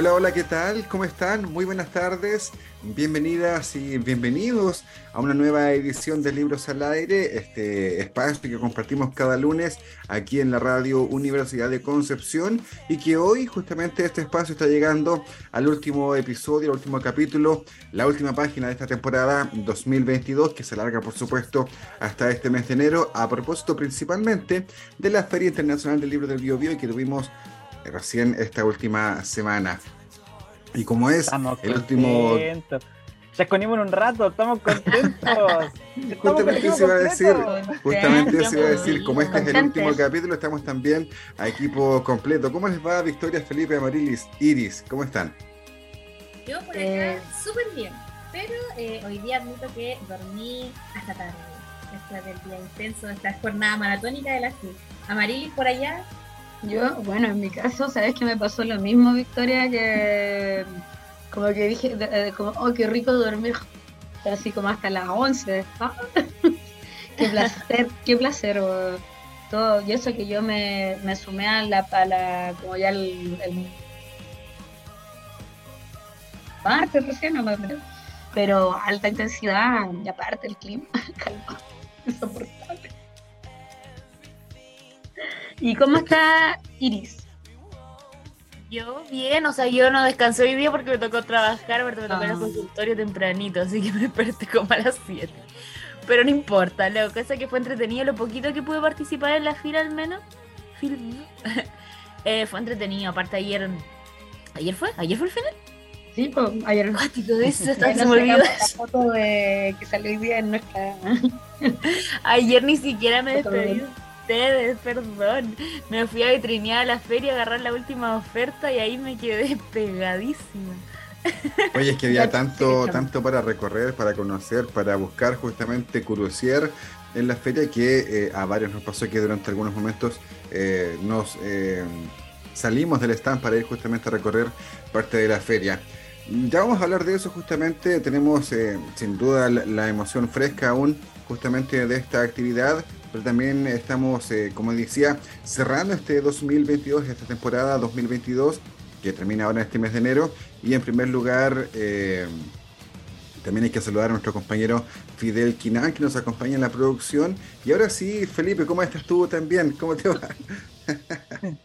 Hola, hola, ¿qué tal? ¿Cómo están? Muy buenas tardes. Bienvenidas y bienvenidos a una nueva edición de Libros al Aire, este espacio que compartimos cada lunes aquí en la radio Universidad de Concepción y que hoy justamente este espacio está llegando al último episodio, al último capítulo, la última página de esta temporada 2022 que se alarga por supuesto hasta este mes de enero a propósito principalmente de la Feria Internacional del Libro del Bio, Bio que tuvimos recién esta última semana. Y como es el último... Ya conimos un rato, estamos contentos. justamente eso iba a decir, justamente eso iba a decir, como este es el último capítulo, estamos también a equipo completo. ¿Cómo les va Victoria, Felipe, Amarilis, Iris? ¿Cómo están? Yo por acá eh. súper bien, pero eh, hoy día admito que dormí hasta tarde, después del día intenso, esta jornada maratónica de la FIL. Amarilis por allá, yo, bueno, en mi caso, ¿sabes que me pasó lo mismo, Victoria? Que como que dije, como, oh, qué rico dormir, así como hasta las 11. qué placer, qué placer. todo, y eso que yo me, me sumé a la, a como ya el, el martes recién, no pero alta intensidad y aparte el clima, calma, insoportable. ¿Y cómo está Iris? Yo bien, o sea, yo no descansé hoy día porque me tocó trabajar, me tocó el ah. consultorio tempranito, así que me desperté como a las 7. Pero no importa, la cosa que fue entretenido, lo poquito que pude participar en la fila al menos, eh, fue entretenido, aparte ayer, ¿ayer fue? ¿Ayer fue el final? Sí, pues ayer. Cuático de eso, se me olvidó. La foto de que salió hoy día en nuestra. ayer ni siquiera me despedí ustedes, perdón. Me fui a vitrinear a la feria a agarrar la última oferta y ahí me quedé pegadísima. Oye, es que había tanto, tanto para recorrer, para conocer, para buscar justamente curiosear en la feria que eh, a varios nos pasó que durante algunos momentos eh, nos eh, salimos del stand para ir justamente a recorrer parte de la feria. Ya vamos a hablar de eso justamente, tenemos sin duda la emoción fresca aún justamente de esta actividad pero también estamos, eh, como decía, cerrando este 2022, esta temporada 2022, que termina ahora este mes de enero. Y en primer lugar, eh, también hay que saludar a nuestro compañero Fidel Quinán, que nos acompaña en la producción. Y ahora sí, Felipe, ¿cómo estás tú también? ¿Cómo te va?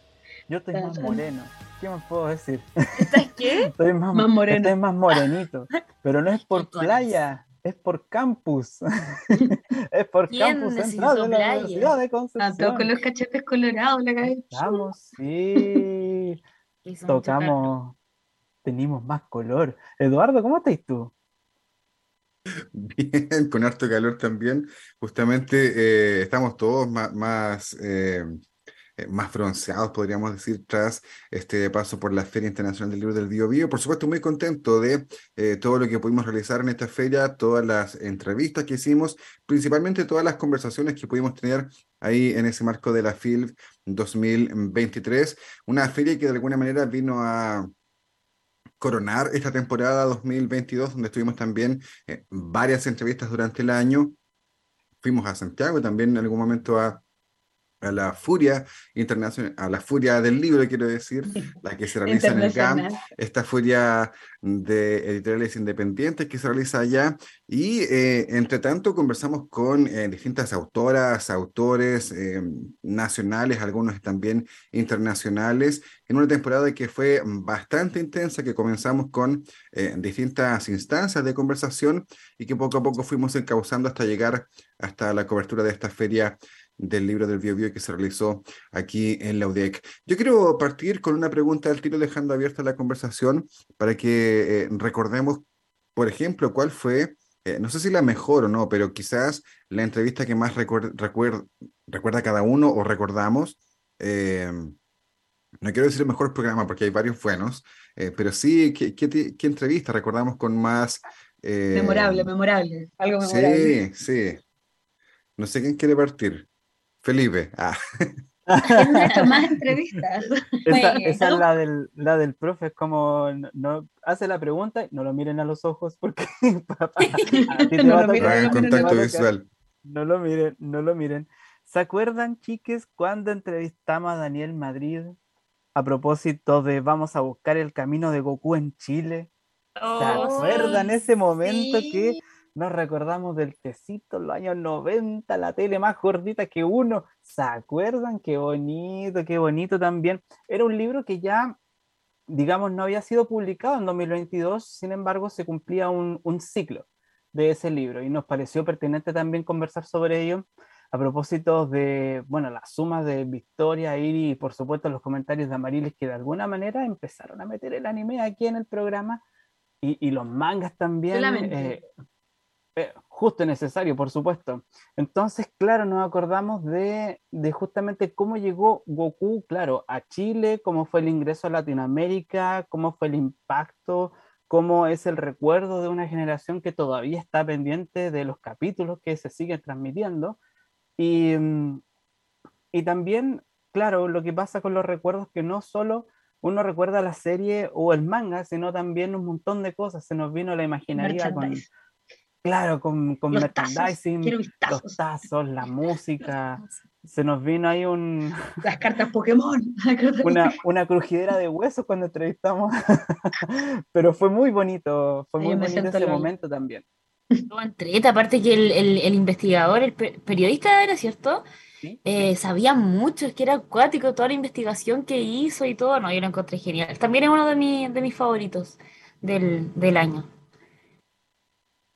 Yo estoy más moreno. ¿Qué más puedo decir? ¿Estás qué? Estoy más, moreno. Estoy más morenito. Pero no es por playa, es por campus. es por campus central de la Universidad de Concepción. con los cachetes colorados, la cabeza. Estamos, sí. Tocamos, tenemos más color. Eduardo, ¿cómo estás tú? Bien, con harto calor también. Justamente eh, estamos todos más, eh, eh, más bronceados, podríamos decir, tras este paso por la Feria Internacional del Libro del Bio Bio. Por supuesto, muy contento de eh, todo lo que pudimos realizar en esta feria, todas las entrevistas que hicimos, principalmente todas las conversaciones que pudimos tener ahí en ese marco de la FILV 2023, una feria que de alguna manera vino a coronar esta temporada 2022, donde estuvimos también eh, varias entrevistas durante el año. Fuimos a Santiago también en algún momento a a la furia internacional, a la furia del libro, quiero decir, la que se realiza en el GAM, esta furia de editoriales independientes que se realiza allá. Y eh, entre tanto conversamos con eh, distintas autoras, autores eh, nacionales, algunos también internacionales, en una temporada que fue bastante intensa, que comenzamos con distintas instancias de conversación y que poco a poco fuimos encauzando hasta llegar hasta la cobertura de esta feria del libro del Bio, Bio que se realizó aquí en la UDEC. Yo quiero partir con una pregunta al tiro, dejando abierta la conversación para que eh, recordemos, por ejemplo, cuál fue eh, no sé si la mejor o no, pero quizás la entrevista que más recuerda cada uno o recordamos. Eh, no quiero decir el mejor programa porque hay varios buenos, pero sí, ¿qué, qué, entrevista recordamos con más... memorable, memorable, algo memorable. Sí, sí. No sé quién quiere partir. Felipe. Ah. más entrevistas. Esa, es la del, la del profe, es como no, hace la pregunta y no lo miren a los ojos porque no lo miren, contacto visual. No lo miren, no lo miren. ¿Se acuerdan, chiques, cuando entrevistamos a Daniel Madrid a propósito de vamos a buscar el camino de Goku en Chile? ¿Se oh, acuerdan ese momento que nos recordamos del tecito en los años 90, la tele más gordita que uno. ¿Se acuerdan? Qué bonito, qué bonito también. Era un libro que ya, digamos, no había sido publicado en 2022, sin embargo, se cumplía un, un ciclo de ese libro y nos pareció pertinente también conversar sobre ello a propósito de, bueno, las sumas de Victoria, Iri y por supuesto los comentarios de Amariles que de alguna manera empezaron a meter el anime aquí en el programa y, y los mangas también. Eh, eh, justo necesario, por supuesto. Entonces, claro, nos acordamos de, de, justamente cómo llegó Goku, claro, a Chile, cómo fue el ingreso a Latinoamérica, cómo fue el impacto, cómo es el recuerdo de una generación que todavía está pendiente de los capítulos que se siguen transmitiendo. Y, y también, claro, lo que pasa con los recuerdos que no solo uno recuerda la serie o el manga, sino también un montón de cosas. Se nos vino la imaginaria con Claro, con, con merchandising, los tazos, la música. Se nos vino ahí un. Las cartas Pokémon. una, una crujidera de huesos cuando entrevistamos. Pero fue muy bonito, fue muy bonito ese momento también. Entreta, aparte que el, el, investigador, el periodista era, ¿cierto? Eh, sabía mucho, es que era acuático toda la investigación que hizo y todo. No, yo lo encontré genial. También es uno de, mi, de mis favoritos del, del año.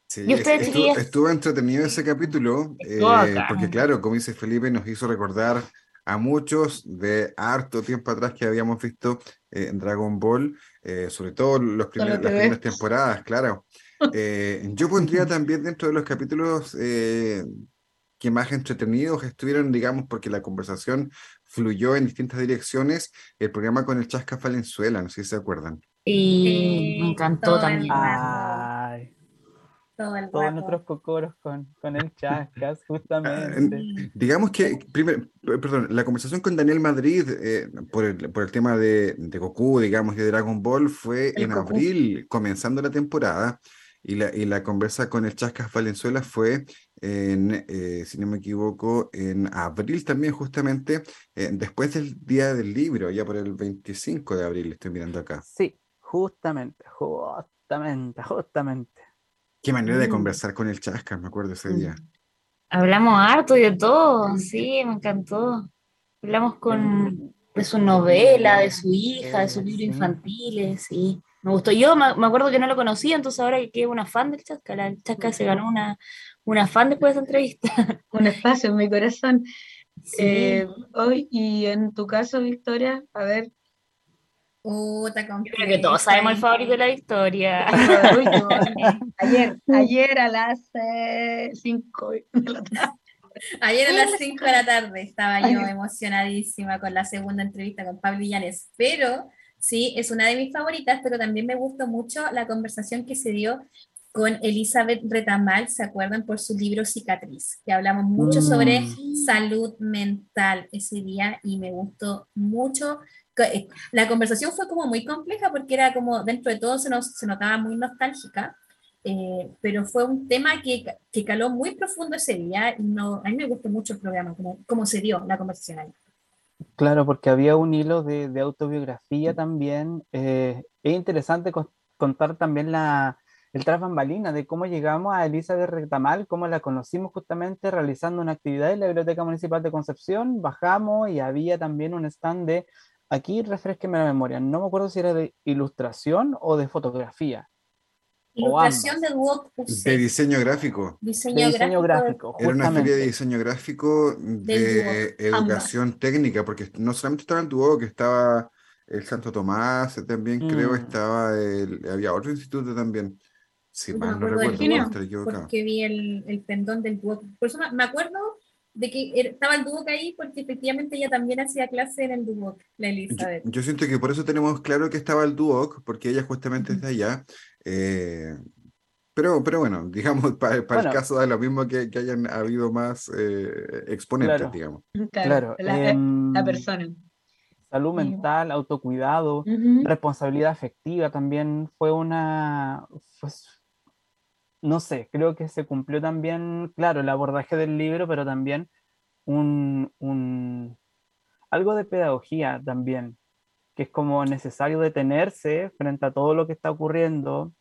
Sí, estuvo, entretenido ese capítulo, eh, porque claro, como dice Felipe, nos hizo recordar a muchos de harto tiempo atrás que habíamos visto en Dragon Ball, eh, sobre todo los primeros, las primeras temporadas, claro. Eh, yo pondría también dentro de los capítulos que más entretenidos estuvieron, digamos, porque la conversación fluyó en distintas direcciones, el programa con el Chasca Valenzuela, no sé si se acuerdan. Y me encantó también todos nuestros cocoros con, con el Chascas, justamente. Ah, digamos que, primero, perdón, la conversación con Daniel Madrid eh, por, el, por el tema de, de, Goku, digamos, y de Dragon Ball fue en abril, comenzando la temporada, y la, y la conversa con el Chascas Valenzuela fue, en, eh, si no me equivoco, en abril también, justamente, eh, después del Día del Libro, ya por el 25 de abril, estoy mirando acá. Sí, justamente, justamente, justamente. Qué manera de mm. conversar con el Chasca, me acuerdo ese día. Mm. Hablamos harto y de todo, sí, me encantó. Hablamos con de su novela, de su hija, de sus libros infantiles, sí. Me gustó. Yo me, acuerdo que no lo conocía, entonces ahora que es una fan del Chasca, la Chasca se ganó una, una fan después de esa entrevista. Un espacio en mi corazón. Eh, hoy, y en tu caso, Victoria, a ver, Puta, creo que todos sabemos el favorito de la Victoria. ayer, ayer a las 5 eh, de la tarde. Ayer a las 5 de la tarde estaba yo emocionadísima con la segunda entrevista con Pablo Illanes, pero sí, es una de mis favoritas, pero también me gustó mucho la conversación que se dio con Elizabeth Retamal, ¿se acuerdan? Por su libro Cicatriz, que hablamos mucho sobre mm. salud mental ese día y me gustó mucho eh, la conversación fue como muy compleja porque era como dentro de todo se, nos, se notaba muy nostálgica, eh, pero fue un tema que, que, caló muy profundo ese día y no, a mí me gustó mucho el programa, como, como se dio la conversación ahí. Claro, porque había un hilo de, de autobiografía también. Eh, es interesante contar también la, el tras bambalina de cómo llegamos a Elizabeth Rectamal, cómo la conocimos justamente realizando una actividad en la Biblioteca Municipal de Concepción. Bajamos y había también un stand de Aquí refresqueme la memoria, no me acuerdo si era de ilustración o de fotografía. Ilustración de De diseño gráfico. Diseño, gráfico. Era una feria de diseño gráfico de educación técnica, porque no solamente estaba el Duoc, que estaba el Santo Tomás, también creo creo mm. estaba el, había otro instituto también. Si No mal no recuerdo, dúo, no estoy equivocado. porque vi el, el pendón del Duoc. Por eso me- acuerdo de que era- estaba el Duoc ahí, porque efectivamente ella también hacía clase en el Duoc, la Yo, Elizabeth. yo siento que por eso tenemos claro que estaba el Duoc, porque ella justamente es de allá. eh, pero, pero bueno, digamos, para el Bueno. caso da lo mismo que, que hayan habido más eh, exponentes, Claro. digamos. Claro. la, em, la persona. salud mental, autocuidado, responsabilidad afectiva también fue una, pues, no sé, creo que se cumplió también, claro, el abordaje del libro, pero también un, algo de pedagogía también, que es como necesario detenerse frente a todo lo que está ocurriendo,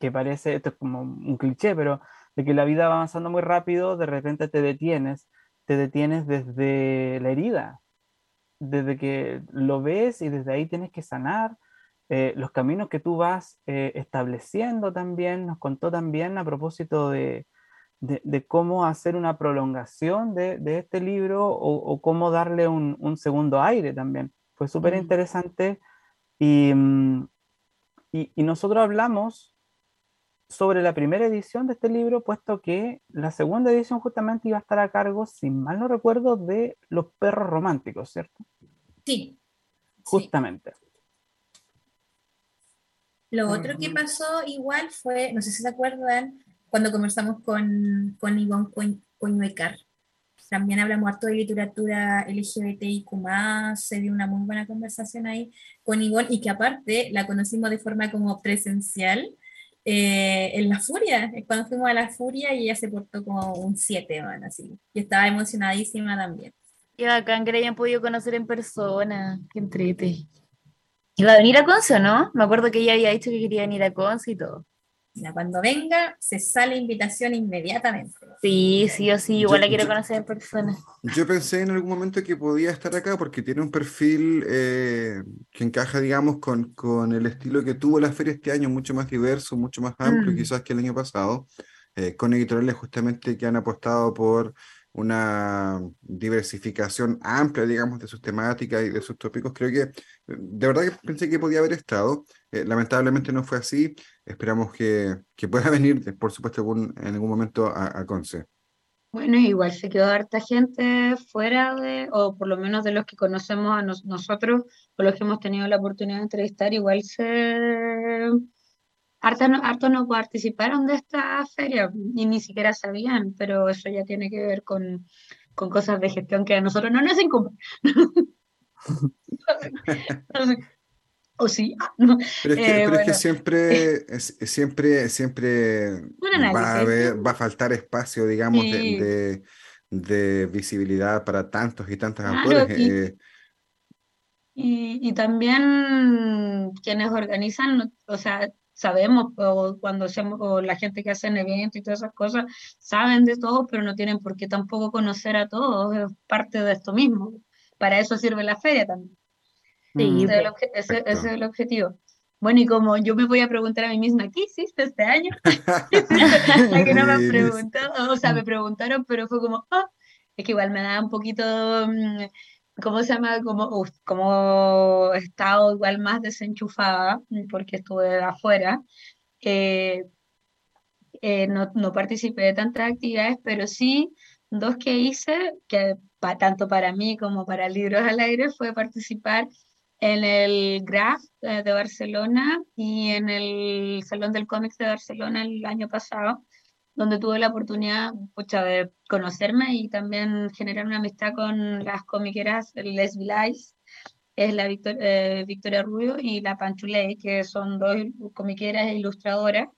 que parece, esto es como un cliché, pero de que la vida va avanzando muy rápido, de repente te detienes, te detienes desde la herida, desde que lo ves y desde ahí tienes que sanar eh, los caminos que tú vas eh, estableciendo también, nos contó también a propósito de, de- de cómo hacer una prolongación de, de este libro o, o cómo darle un, un segundo aire también. Fue súper Mm. interesante y, mm, y, y nosotros hablamos sobre la primera edición de este libro, puesto que la segunda edición justamente iba a estar a cargo, si mal no recuerdo, de los perros románticos, ¿cierto? Sí. sí. Lo otro que pasó igual fue, no sé si se acuerdan, cuando conversamos con, con Ivonne Coñ- Coñuecar. También hablamos harto de literatura LGBTIQ+, se dio una muy buena conversación ahí con Ivonne y que aparte la conocimos de forma como presencial eh, en La Furia, cuando fuimos a La Furia y ella se portó como un 7, man, así. Y estaba emocionadísima también. Qué bacán que la hayan podido conocer en persona. Qué entrete. Iba a venir a Conce, ¿o ¿no? Me acuerdo que ella había dicho que quería venir a Conce y todo. Mira, cuando venga, se sale invitación inmediatamente. Sí, sí o sí, igual Yo- la quiero yo- conocer en persona. Yo pensé en algún momento que podía estar acá porque tiene un perfil eh, que encaja, digamos, con, con el estilo que tuvo la feria este año, mucho más diverso, mucho más amplio Mm. quizás que el año pasado, eh, con editoriales justamente que han apostado por una diversificación amplia, digamos, de sus temáticas y de sus tópicos. Creo que, de verdad que pensé que podía haber estado. eh, lamentablemente no fue así. Esperamos que, que pueda venir, por supuesto, algún- en algún momento a, a Conce. Bueno, igual se quedó harta gente fuera de, o por lo menos de los que conocemos a nos- nosotros, o los que hemos tenido la oportunidad de entrevistar, igual se... Harta no, hartos no participaron de esta feria y ni siquiera sabían, pero eso ya tiene que ver con, con cosas de gestión que a nosotros no nos incumben. O sí, ah, no. Pero es que, Eh, pero es que bueno. siempre, es- siempre, siempre va a haber, va a faltar espacio, digamos, de, Sí. de, de visibilidad para tantos y tantas Claro, autores. y- eh, Y, y también quienes organizan, o sea, sabemos, o cuando hacemos, o la gente que hace eventos y todas esas cosas, saben de todo, pero no tienen por qué tampoco conocer a todos, es parte de esto mismo. Para eso sirve la feria también. Sí, Mm. Ese es el, ese- ese es el objetivo. Bueno, y como yo me voy a preguntar a mí misma, ¿qué hiciste este año? La que no me han preguntado, o sea, me preguntaron, pero fue como, ah, es que igual me da un poquito, mm, ¿cómo se llama? Como, como he estado igual más desenchufada, porque estuve afuera. eh, eh, no, no participé de tantas actividades, pero sí dos que hice, que tanto para mí como para Libros al Aire, fue participar en el GRAF eh, de Barcelona y en el Salón del Cómics de Barcelona el año pasado, donde tuve la oportunidad pucha, de conocerme y también generar una amistad con las comiqueras Les Vilais, es la Victor- eh, Victoria Rubio y la Panchuley, que son dos comiqueras e ilustradoras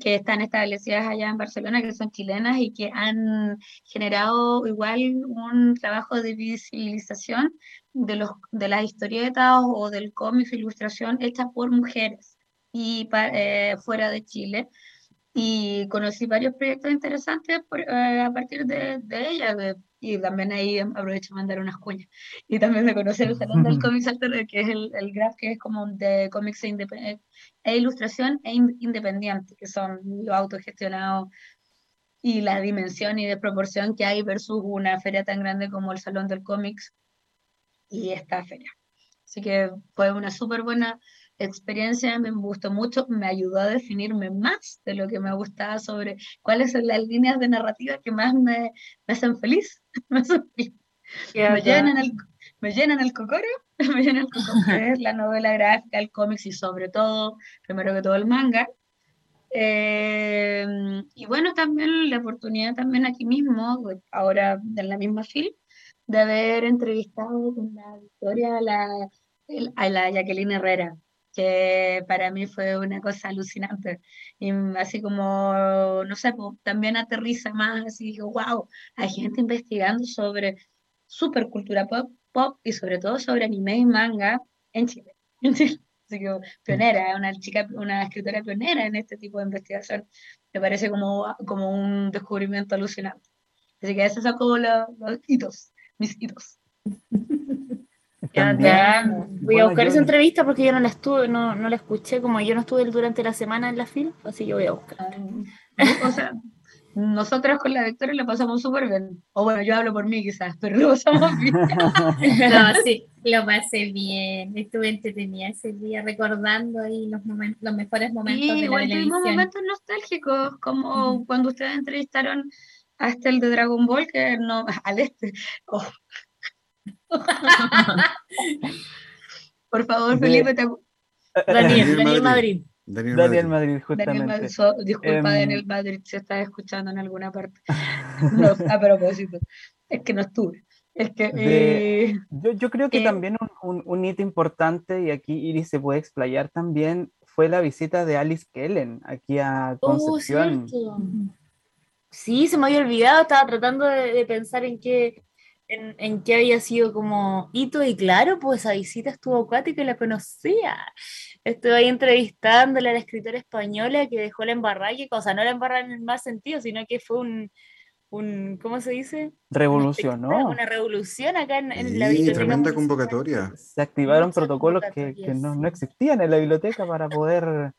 que están establecidas allá en Barcelona, que son chilenas y que han generado igual un trabajo de visibilización de, los, de las historietas o del cómic, ilustración hecha por mujeres y eh, fuera de Chile. Y conocí varios proyectos interesantes por- eh, a partir de, de ellas. de- y también ahí aprovecho mandar unas cuñas. Y también de conocer el Salón del Cómics Alter, que es el, el graph que es como de cómics e, independ- e ilustración e in- independiente, que son los autogestionados y la dimensión y de proporción que hay versus una feria tan grande como el Salón del Cómics y esta feria. Así que fue una súper buena experiencia me gustó mucho, me ayudó a definirme más de lo que me gustaba sobre cuáles son las líneas de narrativa que más me, me hacen feliz. me, hacen feliz. me, llenan el, me llenan el cocoro, me llenan el cocoro, la novela gráfica, el cómics y sobre todo, primero que todo el manga. Eh, y bueno, también la oportunidad también aquí mismo, ahora en la misma film, de haber entrevistado con la Victoria a la, a la Jacqueline Herrera, que para mí fue una cosa alucinante. Y así como, no sé, también aterriza más, así digo, wow, hay gente investigando sobre supercultura pop, pop y sobre todo sobre anime y manga en Chile. Así que pionera, una chica, una escritora pionera en este tipo de investigación. Me parece como, como un descubrimiento alucinante. Así que esos son como los, los hitos, mis hitos. Voy a buscar esa entrevista porque yo no la estuve, no, no la escuché, como yo no estuve durante la semana en la fila, así que voy a buscar. o sea, nosotras con la Victoria la pasamos súper bien. O bueno, yo hablo por mí quizás, pero lo pasamos bien. no, sí, lo pasé bien. Estuve entretenida ese día recordando ahí los, momentos, los mejores momentos de la igual tuvimos momentos nostálgicos, como cuando ustedes entrevistaron a este el de Dragon Ball, que no, al este. Oh. Por favor, Felipe, te... Daniel, Daniel Madrid. Daniel, Madrid. justamente. disculpa, em, Daniel Madrid, si estás escuchando en alguna parte. No, a propósito, es que no estuve. Es que, eh, yo, yo, creo que eh, también un, un, hito importante, y aquí Iris se puede explayar también, fue la visita de Alice Kellen aquí a oh, Concepción. sí, se me había olvidado, estaba tratando de, de pensar en qué, en, en qué había sido como hito y claro, pues esa visita estuvo acuática y la conocía. Estuve ahí entrevistándole a la escritora española que dejó la embarrada, o sea, no la embarrada en el más sentido, sino que fue un, un ¿cómo se dice? Revolución, ¿no? Una revolución acá en, en la biblioteca. tremenda convocatoria. Se activaron protocolos que, que no, no, existían en la biblioteca para poder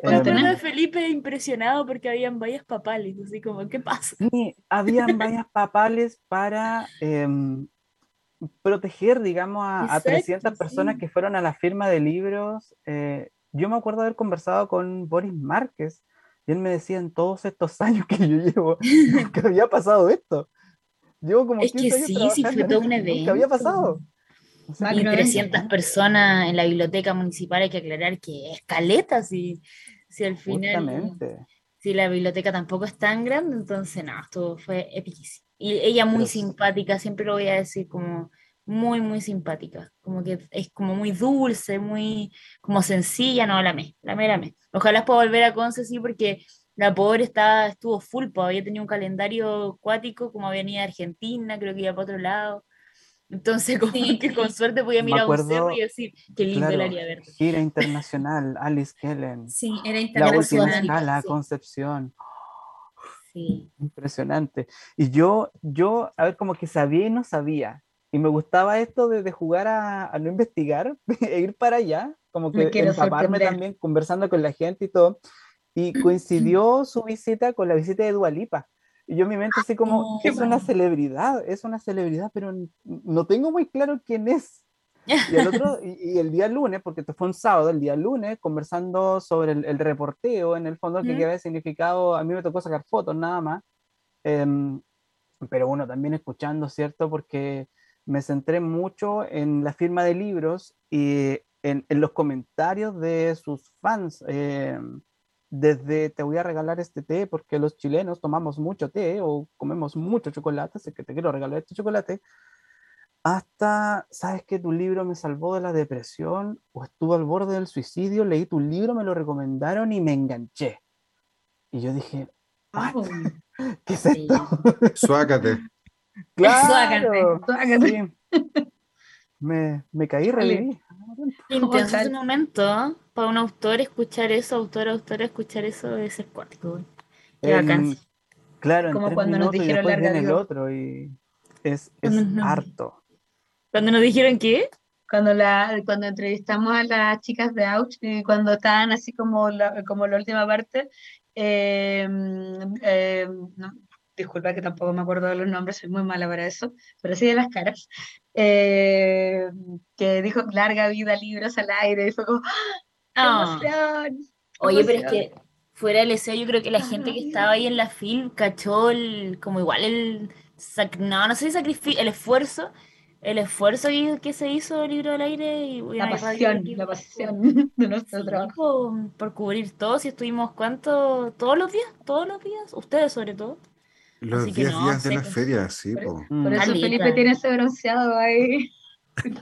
cuando Felipe impresionado porque habían vallas papales, así como, ¿qué pasa? Sí, habían vallas papales para em, proteger, digamos, a, 300 personas que fueron a la firma de libros. Eh, yo me acuerdo haber conversado con Boris Márquez y él me decía en todos estos años que yo llevo que había pasado esto. Llevo como es que sí, sí, fue todo un evento. ¿Qué había pasado? Y 300 personas en la biblioteca municipal, hay que aclarar que es caleta, si, si al final... Si la biblioteca tampoco es tan grande, entonces no, esto fue epiquísimo. Y ella muy simpática, siempre lo voy a decir, como muy, muy simpática. Como que es como muy dulce, muy como sencilla, no, la me, la me, la me. Ojalá pueda volver a Conce, sí, porque la pobre estaba, estuvo full, pues había tenido un calendario acuático, como venía de Argentina, creo que iba para otro lado. Entonces, como que con suerte podía mirar a un cerro y decir, qué lindo el área verde. Gira internacional, Alice Kellen. Sí, era internacional. La última Concepción. Sí. Impresionante. Y yo, yo, a ver, como que sabía y no sabía. Y me gustaba esto de, de jugar a, a, no investigar e ir para allá, como que empaparme también conversando con la gente y todo. Y coincidió su visita con la visita de Dualipa. Y yo en mi mente así como, es una celebridad, es una celebridad, pero no tengo muy claro quién es. Y el, otro, y, el día lunes, porque esto fue un sábado, el día lunes, conversando sobre el, reporteo, en el fondo, que había significado, a mí me tocó sacar fotos nada más, em, pero bueno, también escuchando, ¿cierto? Porque me centré mucho en la firma de libros y en, en los comentarios de sus fans. Eh, desde te voy a regalar este té porque los chilenos tomamos mucho té o comemos mucho chocolate, así que te quiero regalar este chocolate, hasta, ¿sabes que Tu libro me salvó de la depresión o estuve al borde del suicidio, leí tu libro, me lo recomendaron y me enganché. Y yo dije, ¿qué es esto? Suácate. Claro, Suácate. Me, me caí, reviví. Intenso ese momento, para un autor escuchar eso, autor, autor escuchar eso debe ser cuático. Claro, como cuando nos dijeron larga el otro y es, es harto. ¿Cuando nos dijeron qué? Cuando, la, cuando entrevistamos a las chicas de Ouch y cuando estaban así como la, como la última parte, eh, eh, disculpa que tampoco me acuerdo de los nombres, soy muy mala para eso, pero sí de las caras, eh, que dijo larga vida libros al aire, y fue como, ¡ah! Ah. emoción! Oye, pero es que fuera del SEO, yo creo que la gente que estaba ahí en la FIL cachó el, como igual el, no, no sé si sacrificio, el esfuerzo, el esfuerzo que, que se hizo el libro del aire y La pasión, la pasión de nuestro sí, trabajo. por, por cubrir todo, si estuvimos cuánto, todos los días, todos los días, ustedes sobre todo. Los Así que 10 no, días de la feria, sí, Por- po. Mm. Por eso Caleta. Felipe tiene ese bronceado ahí.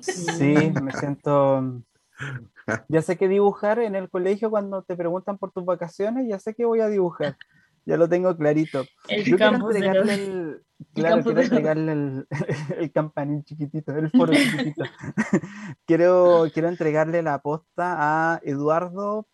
Sí, me siento. Ya sé que dibujar en el colegio cuando te preguntan por tus vacaciones, ya sé que voy a dibujar. Ya lo tengo clarito. El Yo quiero entregarle el, claro, quiero entregarle el, el campanín chiquitito, el foro chiquitito. quiero, quiero entregarle la posta a Eduardo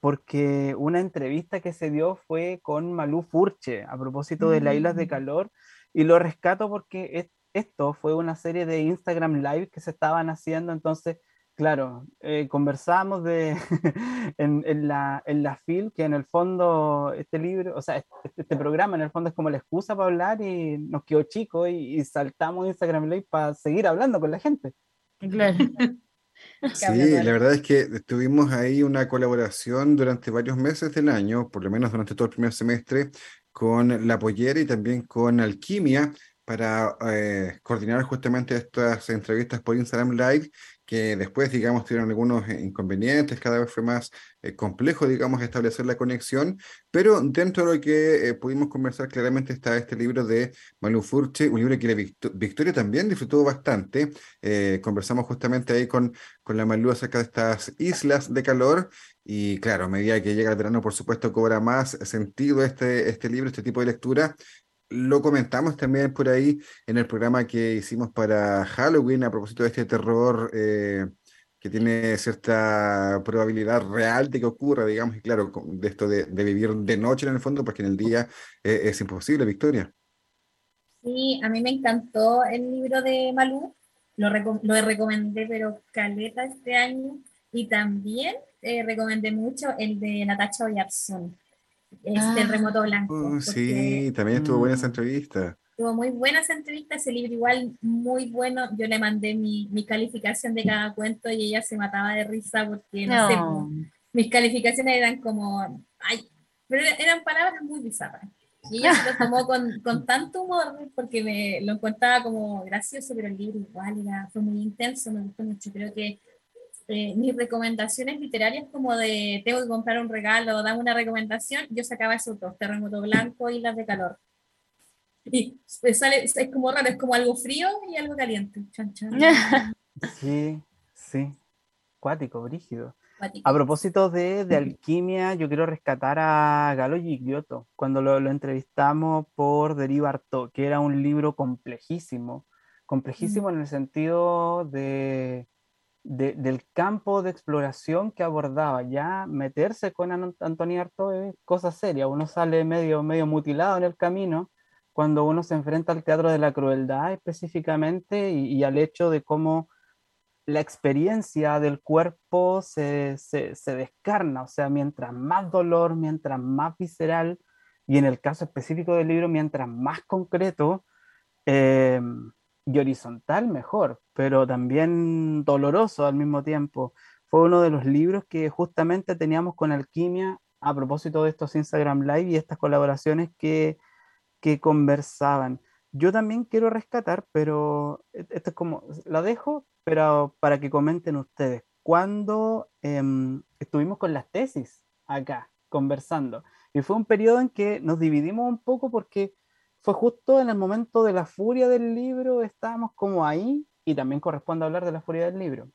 porque una entrevista que se dio fue con Malú Furche a propósito de las Islas de Mm. Calor y lo rescato porque es- esto fue una serie de Instagram Live que se estaban haciendo, entonces, claro, eh, conversamos de, en, en la, en la FIL, que en el fondo este libro, o sea, este, este programa en el fondo es como la excusa para hablar y nos quedó chico y, y saltamos Instagram Live para seguir hablando con la gente. Claro. Sí, la verdad es que tuvimos ahí una colaboración durante varios meses del año, por lo menos durante todo el primer semestre, con La Pollera y también con Alquimia para eh, coordinar justamente estas entrevistas por Instagram Live, que después, digamos, tuvieron algunos eh, inconvenientes, cada vez fue más eh, complejo, digamos, establecer la conexión, pero dentro de lo que eh, pudimos conversar claramente está este libro de Malu Furche, un libro que la Victo- Victoria también disfrutó bastante. Eh, conversamos justamente ahí con con la Malú acerca de estas islas de calor. Y claro, a medida que llega el verano, por supuesto, cobra más sentido este, este libro, este tipo de lectura. Lo comentamos también por ahí en el programa que hicimos para Halloween a propósito de este terror eh, que tiene cierta probabilidad real de que ocurra, digamos, y claro, de esto de, de vivir de noche en el fondo, porque en el día eh, es imposible, Victoria. Sí, a mí me encantó el libro de Malú, lo, reco- lo recomendé, pero caleta este año, y también eh, recomendé mucho el de Natacha Oyarzún, este Ah. Terremoto Blanco, Uh, sí, también estuvo buena esa entrevista. estuvo muy buena esa entrevista, ese libro igual muy bueno, yo le mandé mi, mi calificación de cada cuento y ella se mataba de risa porque, no, sé, No. mis calificaciones eran como, ay, pero eran palabras muy bizarras. Y ella se lo tomó con, con tanto humor porque me lo encontraba como gracioso, pero el libro igual era, fue muy intenso, me gustó mucho. Creo que eh, mis recomendaciones literarias como de tengo que comprar un regalo, dame una recomendación, yo sacaba esos dos, Terremoto Blanco y Las de Calor. Y sale, es como raro, es como algo frío y algo caliente. Chan, chan. Sí, sí, cuático, brígido. Cuático. A propósito de, de alquimia, yo quiero rescatar a Galo Gigliotto, cuando lo, lo entrevistamos por Deriva Artaud, que era un libro complejísimo, complejísimo en el sentido de, de- del campo de exploración que abordaba. Ya meterse con An- Antonia Artaud es cosa seria, uno sale medio, medio mutilado en el camino cuando uno se enfrenta al teatro de la crueldad específicamente y, al hecho de cómo la experiencia del cuerpo se, se, se descarna, o sea, mientras más dolor, mientras más visceral, y en el caso específico del libro, mientras más concreto eh, y horizontal, mejor, pero también doloroso al mismo tiempo. Fue uno de los libros que justamente teníamos con Alquimia a propósito de estos Instagram Live y estas colaboraciones que, que conversaban. Yo también quiero rescatar, pero e- esto es como, la dejo, pero para que comenten ustedes. Cuando em, estuvimos con las tesis acá, conversando, y fue un periodo en que nos dividimos un poco porque fue justo en el momento de la furia del libro, estábamos como ahí, y también corresponde hablar de la furia del libro.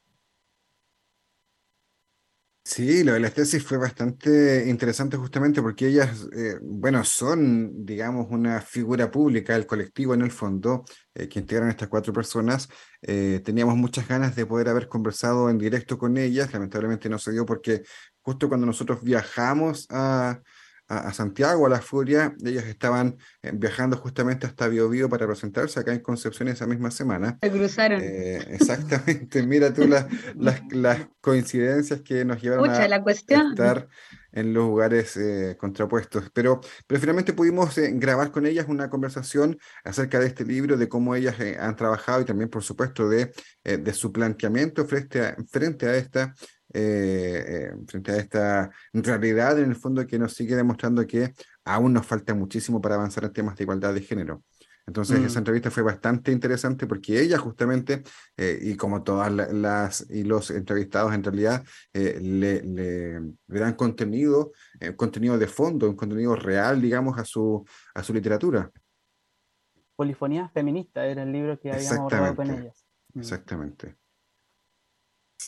Sí, lo de las tesis fue bastante interesante justamente porque ellas, eh, bueno, son, digamos, una figura pública, el colectivo en el fondo, eh, que integran estas cuatro personas. Eh, teníamos muchas ganas de poder haber conversado en directo con ellas, lamentablemente no se dio porque justo cuando nosotros viajamos a, a, a Santiago, a La Furia, ellas estaban eh, viajando justamente hasta Biobío para presentarse acá en Concepción esa misma semana. Se cruzaron. Eh, exactamente, mira tú las, las, las coincidencias que nos llevaron Pucha, a la cuestión. estar en los lugares eh, contrapuestos. Pero, pero finalmente pudimos eh, grabar con ellas una conversación acerca de este libro, de cómo ellas eh, han trabajado y también, por supuesto, de, eh, de su planteamiento frente a, frente a esta frente a esta realidad en el fondo que nos sigue demostrando que aún nos falta muchísimo para avanzar en temas de igualdad de género. Entonces, esa Mm. entrevista fue bastante interesante porque ella justamente, eh, y como todas la- las y los entrevistados en realidad, eh, le, le- le dan contenido, eh, contenido de fondo, un contenido real, digamos, a su, a su literatura. Polifonía feminista era el libro que habíamos abordado con ellas. Mm. Exactamente.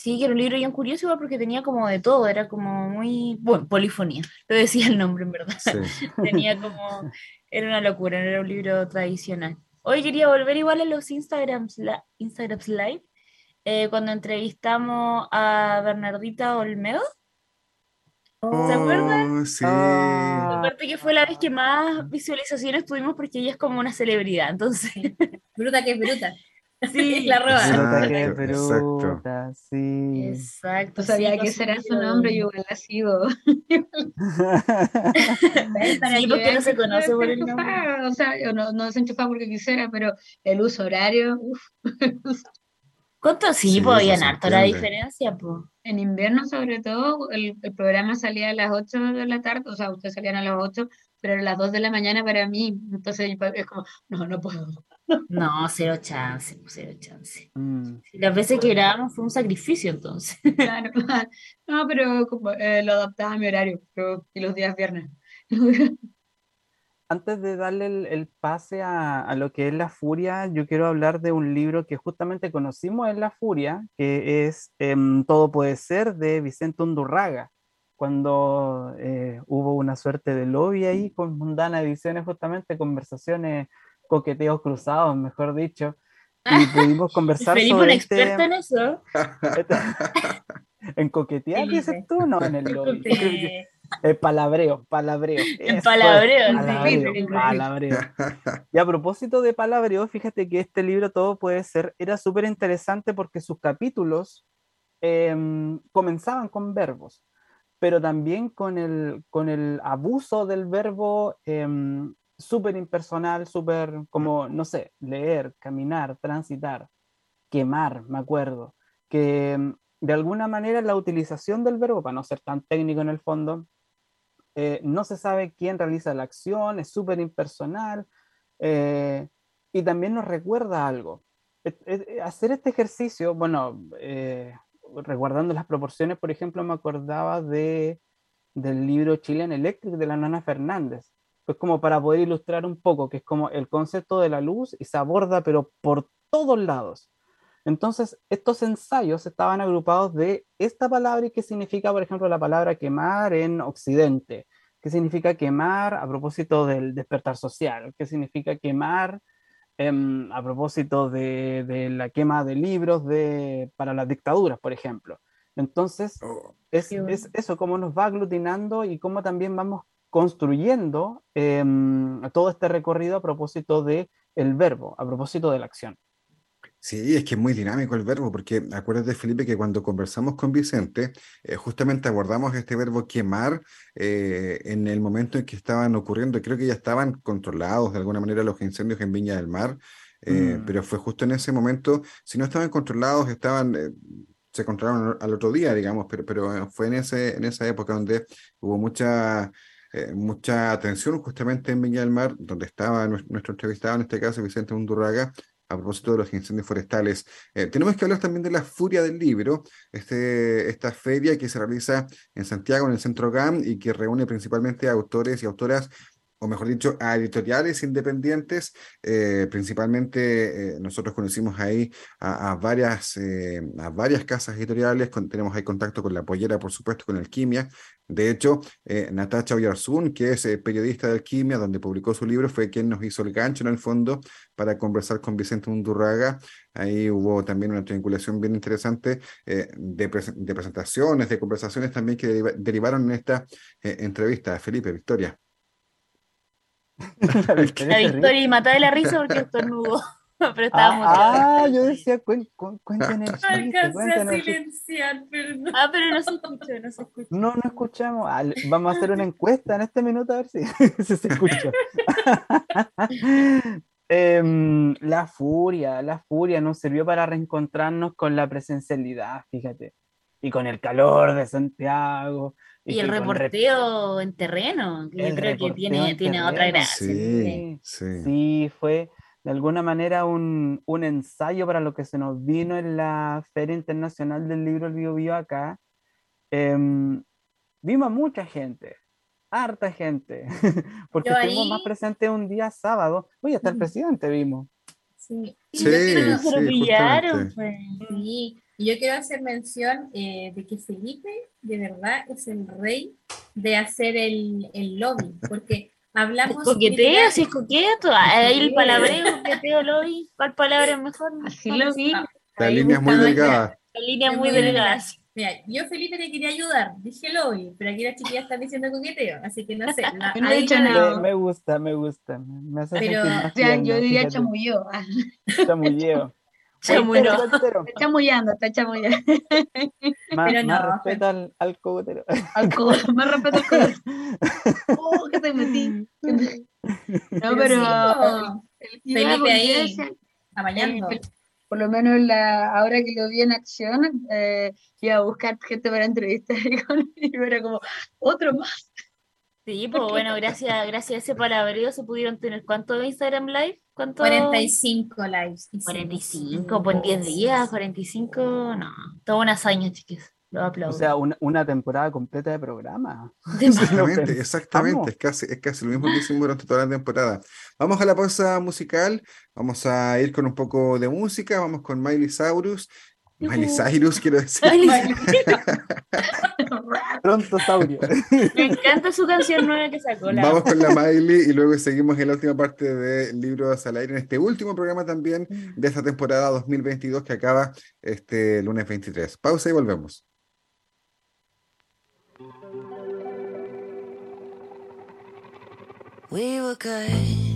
Sí, que era un libro bien curioso igual porque tenía como de todo, era como muy, bueno, polifonía, lo decía el nombre en verdad. Sí. Tenía como, era una locura, no era un libro tradicional. Hoy quería volver igual a los Instagrams, la, Instagrams Live, eh, cuando entrevistamos a Bernardita Olmedo. ¿Se acuerdan? Oh, sí. Ah, Aparte que fue la vez que más visualizaciones tuvimos porque ella es como una celebridad, entonces Bruta que es bruta. Sí, La roba. que Exacto, exacto. bruta, sí. Exacto. No sabía sí, que era su nombre, yo igual la sigo. Para Sí, porque no se conoce por el nombre. O sea, yo no, no desenchufada porque quisiera, pero el uso horario. ¿Cuánto? Sí, Sí, pues habían se harto la diferencia, pues. En invierno, sobre todo, el, el programa salía a las 8 de la tarde, o sea, ustedes salían a las 8, pero a las 2 de la mañana para mí. Entonces es como, no, no puedo. No, cero chance, pues, cero chance. Mm. Las veces que grabamos fue un sacrificio, entonces. Claro. No, pero como, eh, lo adaptaba a mi horario, pero, y los días viernes. Antes de darle el, el pase a, a lo que es La Furia, yo quiero hablar de un libro que justamente conocimos en La Furia, que es em, Todo puede ser de Vicente Undurraga, cuando eh, hubo una suerte de lobby ahí con Mundana Ediciones, justamente conversaciones, coqueteos cruzados, mejor dicho, y pudimos conversar Felipe, un sobre experto este, en eso. en coquetear, dices Felipe. tú, no, en el lobby. Eh, El palabreo, palabreo. En eso es, palabreo, sí, palabreo, Felipe. palabreo. Y a propósito de palabreo, fíjate que este libro Todo puede ser era súper interesante porque sus capítulos em, comenzaban con verbos, pero también con el, con el abuso del verbo em, súper impersonal, súper como, no sé, leer, caminar, transitar, quemar, me acuerdo, que em, de alguna manera la utilización del verbo, para no ser tan técnico en el fondo, eh, no se sabe quién realiza la acción, es súper impersonal eh, y también nos recuerda algo. Et- et- hacer este ejercicio, bueno, eh, resguardando las proporciones, por ejemplo, me acordaba de, del libro Chilean Electric de la Nana Fernández. Pues como para poder ilustrar un poco, que es como el concepto de la luz y se aborda, pero por todos lados. Entonces, estos ensayos estaban agrupados de esta palabra y qué significa, por ejemplo, la palabra quemar en Occidente, qué significa quemar a propósito del despertar social, qué significa quemar em, a propósito de, de la quema de libros de, para las dictaduras, por ejemplo. Entonces, Oh, es, bueno. es eso, cómo nos va aglutinando y cómo también vamos construyendo em, todo este recorrido a propósito de el verbo, a propósito de la acción. Sí, es que es muy dinámico el verbo, porque acuérdate, Felipe, que cuando conversamos con Vicente, eh, justamente abordamos este verbo quemar eh, en el momento en que estaban ocurriendo, creo que ya estaban controlados de alguna manera los incendios en Viña del Mar, eh, Mm. pero fue justo en ese momento, si no estaban controlados, estaban, eh, se controlaron al otro día, digamos, pero, pero fue en ese, en esa época donde hubo mucha... eh, mucha atención justamente en Viña del Mar, donde estaba nues- nuestro entrevistado, en este caso Vicente Undurraga, a propósito de los incendios forestales. Eh, tenemos que hablar también de la Furia del Libro, este, esta feria que se realiza en Santiago, en el Centro GAM, y que reúne principalmente autores y autoras, o mejor dicho, a editoriales independientes. Eh, principalmente eh, nosotros conocimos ahí a, varias, eh, a varias casas editoriales, tenemos ahí contacto con La Pollera, por supuesto, con Alquimia. De hecho, Natacha Oyarzún, que es periodista de Alquimia, donde publicó su libro, fue quien nos hizo el gancho en el fondo para conversar con Vicente Undurraga. Ahí hubo también una triangulación bien interesante de, pres- de presentaciones, de conversaciones también que deriva- derivaron en esta entrevista. Felipe, Victoria. La Victoria La y maté de la risa porque estornudó. Pero estábamos. Ah, ah, yo decía, cuen- cuen- Alcancé a silenciar, perdón. Ah, pero no se escuchó, no se escuchó. No, no escuchamos. Ah, Vamos a hacer una encuesta en este minuto a ver si, si se escucha. Em, la furia, la furia nos sirvió para reencontrarnos con la presencialidad, fíjate. y con el calor de Santiago. Y el reporteo en terreno, que yo El creo que tiene, en tiene otra gracia. Sí, sí. Sí, fue de alguna manera un, un ensayo para lo que se nos vino en la Feria Internacional del Libro El Bio Bio acá. Em, vimos a mucha gente, harta gente, porque Yo estuvimos ahí- más presentes un día sábado. Oye, hasta el presidente vimos. Sí. Sí, sí, pues. Sí, y yo quiero hacer mención eh, de que Felipe de verdad es el rey de hacer el, el lobby, porque hablamos... Coqueteo, si es coqueto. Ahí el palabreo, coqueteo, lo vi. ¿Cuál palabra es mejor? Así lo vi. La línea es muy delgada. La línea muy delgada. Mira, yo Felipe te quería ayudar, dije lobby, pero aquí las chiquillas están diciendo coqueteo, así que no sé. la- no he dicho nada. Me, gusta, me gusta. Me, hace Pero- sentir más sea, yo diría chamulleo. Cogotero, cogotero. Está chamullando, está chamullando. Más, Pero más no, respeto al, al cogotero. Al más respeto al codo. Oh, que te metí. No, Pero pero. sí, po, el- Felipe ahí. amañando. Eh, por lo menos la, ahora que lo vi en acción, eh, iba a buscar gente para entrevistar y, con- y era como, otro más. Sí, pues bueno, gracias, gracias a ese palabreo se pudieron tener. ¿Cuánto de Instagram Live? ¿Cuánto? 45 lives. hicimos. 45, pues en 10 días, 45, no. Toda una hazaña, chiques. Lo O aplaudo. sea, una, una temporada completa de programa. Exactamente, exactamente. Es casi, es casi lo mismo que hicimos durante toda la temporada. Vamos a la pausa musical. Vamos a ir con un poco de música. Vamos con Miley Cyrus. Miley Cyrus, quiero decir. Pronto, Saurio. Me encanta su canción nueva que sacó. La... Vamos con la Miley y luego seguimos en la última parte de Libros al Aire, en este último programa también de esta temporada 2022 que acaba este lunes 23. Pausa y volvemos. We were good,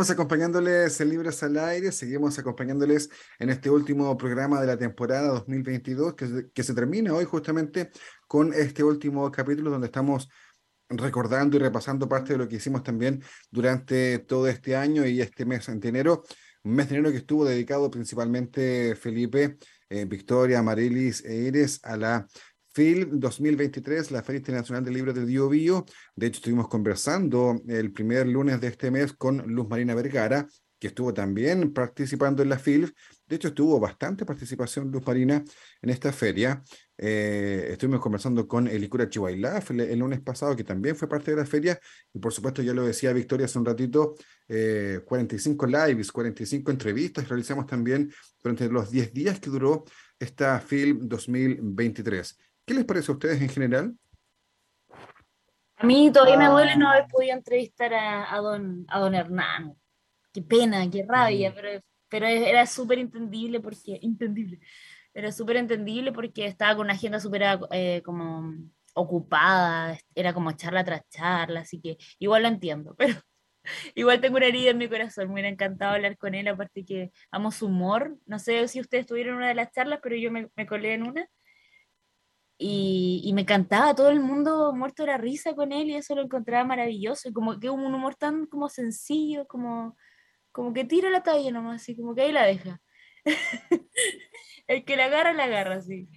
Seguimos acompañándoles en Libres al Aire, seguimos acompañándoles en este último programa de la temporada 2022 que, se- que se termina hoy justamente con este último capítulo donde estamos recordando y repasando parte de lo que hicimos también durante todo este año y este mes de enero, un mes de enero que estuvo dedicado principalmente, Felipe, eh, Victoria, Marilis e Iris a la FIL 2023, la Feria Internacional del Libro del Bio Bio. De hecho, estuvimos conversando el primer lunes de este mes con Luz Marina Vergara, que estuvo también participando en la FIL. De hecho, estuvo bastante participación Luz Marina en esta feria. Eh, estuvimos conversando con Elicura Chihuahilaf el, el lunes pasado, que también fue parte de la feria. Y por supuesto, ya lo decía Victoria hace un ratito, eh, 45 lives, 45 entrevistas realizamos también durante los 10 días que duró esta FIL 2023. ¿Qué les parece a ustedes en general? A mí todavía me duele no Ah. haber podido entrevistar a, a don, a don Hernán. Qué pena, qué rabia, Mm. pero, pero era súper entendible porque, entendible, era súper entendible porque estaba con una agenda súper eh, como ocupada, era como charla tras charla, así que igual lo entiendo, pero igual tengo una herida en mi corazón, me hubiera encantado hablar con él, aparte que amo su humor, no sé si ustedes tuvieron una de las charlas, pero yo me, me colé en una. Y, y me encantaba, todo el mundo muerto de la risa con él y eso lo encontraba maravilloso, y como que un humor tan como sencillo, como, como que tira la talla nomás, así como que ahí la deja. El que la agarra, la agarra, así.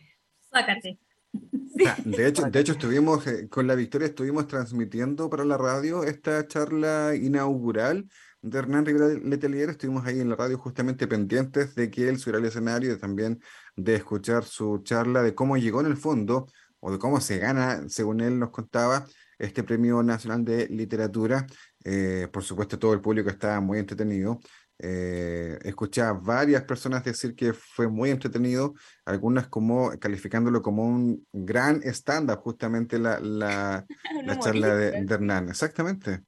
Sácate. Sí. Ah, De hecho, de hecho estuvimos eh, con la Victoria, estuvimos transmitiendo para la radio esta charla inaugural de Hernán Rivera Letelier. Estuvimos ahí en la radio justamente pendientes de que él subiera al escenario y también de escuchar su charla de cómo llegó en el fondo o de cómo se gana, según él nos contaba, este Premio Nacional de Literatura. Eh, por supuesto, todo el público estaba muy entretenido. Eh, escuché a varias personas decir que fue muy entretenido, algunas como calificándolo como un gran stand-up, justamente la, la, la charla de, de Hernán. Exactamente.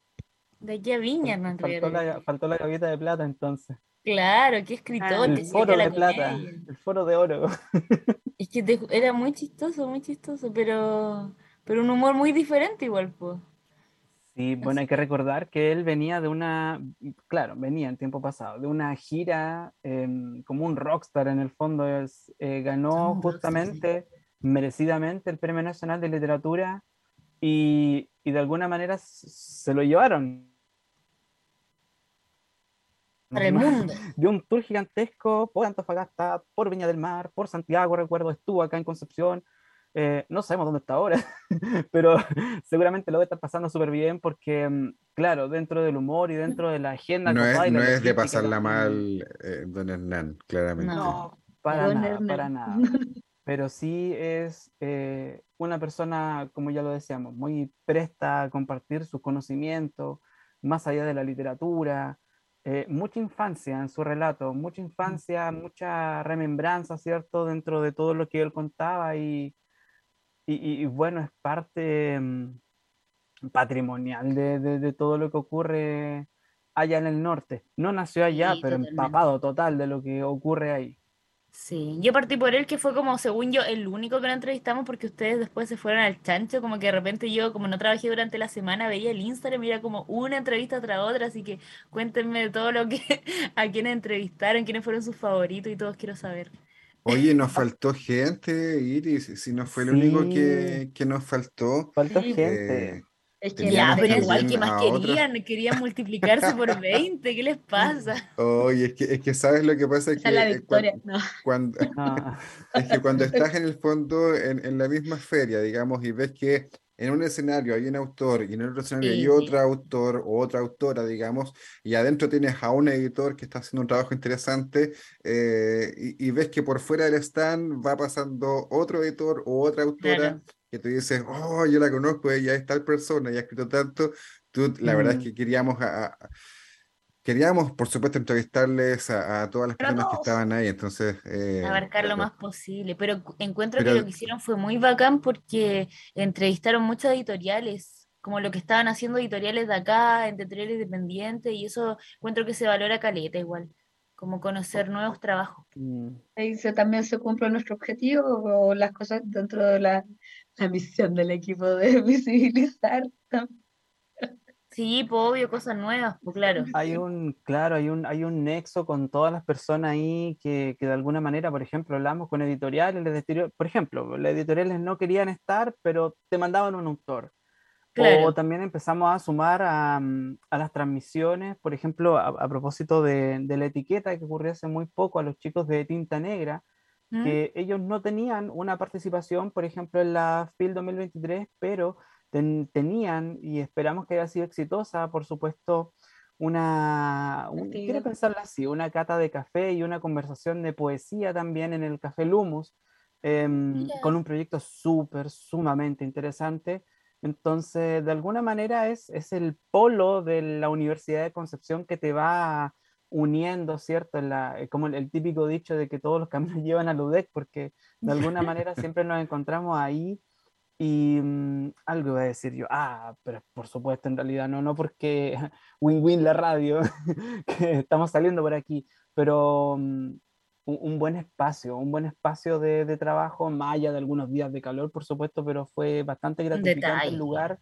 De aquí a Viña, Hernán Faltó la, faltó la gaviota de plata entonces. Claro, qué escritor. El que se foro de la plata, comedia. el foro de oro. Es que te- era muy chistoso, muy chistoso, pero, pero un humor muy diferente igual, pues. Sí, bueno, hay que recordar que él venía de una, claro, venía en tiempo pasado, de una gira em, como un rockstar en el fondo, es, eh, ganó Un rockstar, sí. justamente, merecidamente el Premio Nacional de Literatura y, y de alguna manera se lo llevaron. Para el mundo. de un tour gigantesco por Antofagasta, por Viña del Mar, por Santiago, recuerdo, estuvo acá en Concepción. Eh, no sabemos dónde está ahora, pero seguramente lo estar pasando súper bien porque, mm, claro, dentro del humor y dentro de la agenda No es, no de pasarla también. mal, eh, don Hernán, claramente. No, para Don nada, Hernán. para nada. Pero sí es eh, una persona, como ya lo decíamos, muy presta a compartir sus conocimientos, más allá de la literatura, eh, mucha infancia en su relato, mucha infancia, mucha remembranza, ¿cierto? Dentro de todo lo que él contaba y, y, y- y bueno, es parte mm, patrimonial de, de- de todo lo que ocurre allá en el norte. No nació allá, Sí, pero totalmente. empapado total de lo que ocurre ahí. Sí, yo partí por él, que fue como, según yo, el único que lo entrevistamos porque ustedes después se fueron al chancho, como que de repente yo, como no trabajé durante la semana, veía el Instagram y era como una entrevista tras otra, así que cuéntenme de todo lo que, a quiénes entrevistaron, quiénes fueron sus favoritos y todos quiero saber. Oye, nos faltó gente, Iris, si no fue el único que, que nos faltó. Faltó Sí, gente. Es que Ya, pero igual, ¿qué más querían? Querían multiplicarse por 20, ¿qué les pasa? Oye, es que, es que sabes lo que pasa es esa que es la eh, victoria. cuan- No. cuando, Ah, es que cuando estás en el fondo, en, en la misma feria, digamos, y ves que en un escenario hay un autor y en el otro escenario hay otro autor o otra autora, digamos, y adentro tienes a un editor que está haciendo un trabajo interesante eh, y, y ves que por fuera del stand va pasando otro editor o otra autora Claro. Que tú dices, oh, yo la conozco, ella es tal persona, y ha escrito tanto. Tú, la verdad es Mm. que queríamos a- a- Queríamos, por supuesto, entrevistarles a, a todas las Pero personas que estaban ahí, entonces... eh, abarcar lo más posible, pero cu- encuentro Pero- que lo que hicieron fue muy bacán porque entrevistaron muchas editoriales, como lo que estaban haciendo editoriales de acá, editoriales independientes, y eso encuentro que se valora caleta igual, como conocer nuevos trabajos. mm, Ahí se, también se cumple nuestro objetivo o las cosas dentro de la, la misión del equipo de visibilizar. Sí, pues obvio, cosas nuevas, pues claro. Hay un, claro, hay un, hay un nexo con todas las personas ahí que, que de alguna manera, por ejemplo, hablamos con editoriales, por ejemplo, las editoriales no querían estar, pero te mandaban un autor. Claro. O también empezamos a sumar a, a las transmisiones, por ejemplo, a, a propósito de, de la etiqueta que ocurrió hace muy poco a los chicos de Tinta Negra, ¿Mm? que ellos no tenían una participación, por ejemplo, en la FIL 2023, pero ten- tenían, y esperamos que haya sido exitosa, por supuesto, una, un- quiero pensarlo así, una cata de café y una conversación de poesía también en el Café Lumus, em, con un proyecto súper, sumamente interesante. Entonces, de alguna manera es, es el polo de la Universidad de Concepción que te va uniendo, ¿cierto? La, eh, como el, el típico dicho de que todos los caminos llevan a Ludec, porque de alguna manera siempre nos encontramos ahí y mm, algo iba a decir yo, ah, pero por supuesto, en realidad no, no porque win-win la radio, que estamos saliendo por aquí, pero mm, un, un buen espacio, un buen espacio de, de trabajo, más allá de algunos días de calor, por supuesto, pero fue bastante gratificante detalle. el lugar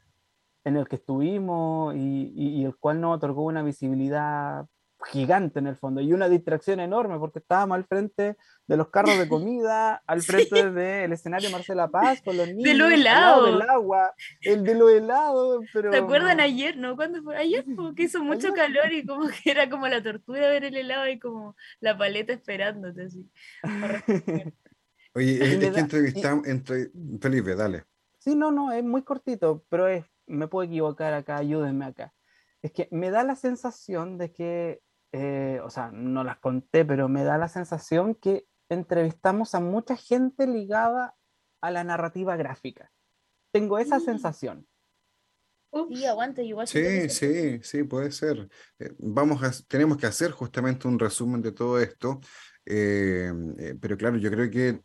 en el que estuvimos y, y- y el cual nos otorgó una visibilidad gigante en el fondo y una distracción enorme porque estábamos al frente de los carros de comida, al frente del escenario Marcela Paz con los niños, los al lado del agua, el de los helados, pero ¿Se acuerdan ayer, no? ¿Cuándo fue? Ayer, como que hizo mucho Ayer. calor y como que era como la tortura ver el helado y como la paleta esperándote así. Oye, es, es que entrevistamos, entre... Felipe, dale. Sí, no, no, es muy cortito, pero es, me puedo equivocar acá, ayúdenme acá. Es que me da la sensación de que, eh, o sea, no las conté, pero me da la sensación que entrevistamos a mucha gente ligada a la narrativa gráfica. Tengo esa Mm. sensación. Sí, aguanta, igual Sí, sí, sí, puede ser. Eh, vamos a, tenemos que hacer justamente un resumen de todo esto, eh, pero claro, yo creo que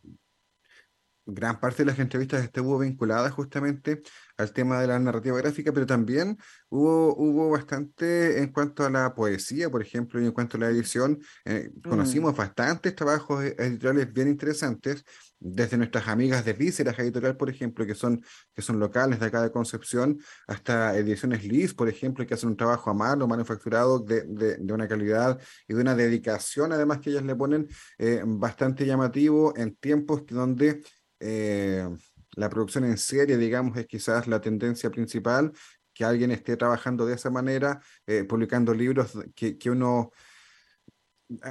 gran parte de las entrevistas estuvo vinculada justamente al tema de la narrativa gráfica, pero también hubo, hubo bastante en cuanto a la poesía, por ejemplo, y en cuanto a la edición. eh, conocimos bastantes trabajos e- editoriales bien interesantes, desde nuestras amigas de Vísceras Editorial, por ejemplo, que son, que son locales de acá de Concepción, hasta Ediciones Liz, por ejemplo, que hacen un trabajo a mano, manufacturado de, de, de una calidad y de una dedicación, además que ellas le ponen eh, bastante llamativo en tiempos donde eh, la producción en serie, digamos, es quizás la tendencia principal, que alguien esté trabajando de esa manera, eh, publicando libros que, que uno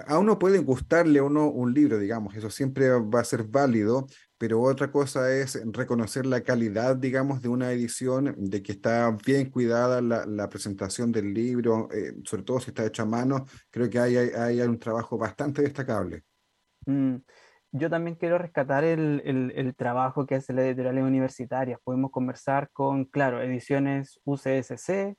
a uno puede gustarle uno un libro, digamos, eso siempre va a ser válido, pero otra cosa es reconocer la calidad, digamos, de una edición, de que está bien cuidada la, presentación del libro, eh, sobre todo si está hecho a mano, creo que hay, hay un trabajo bastante destacable. Mm, Yo también quiero rescatar el, el- el trabajo que hace la editoriales universitarias. Podemos conversar con, claro, ediciones UCSC,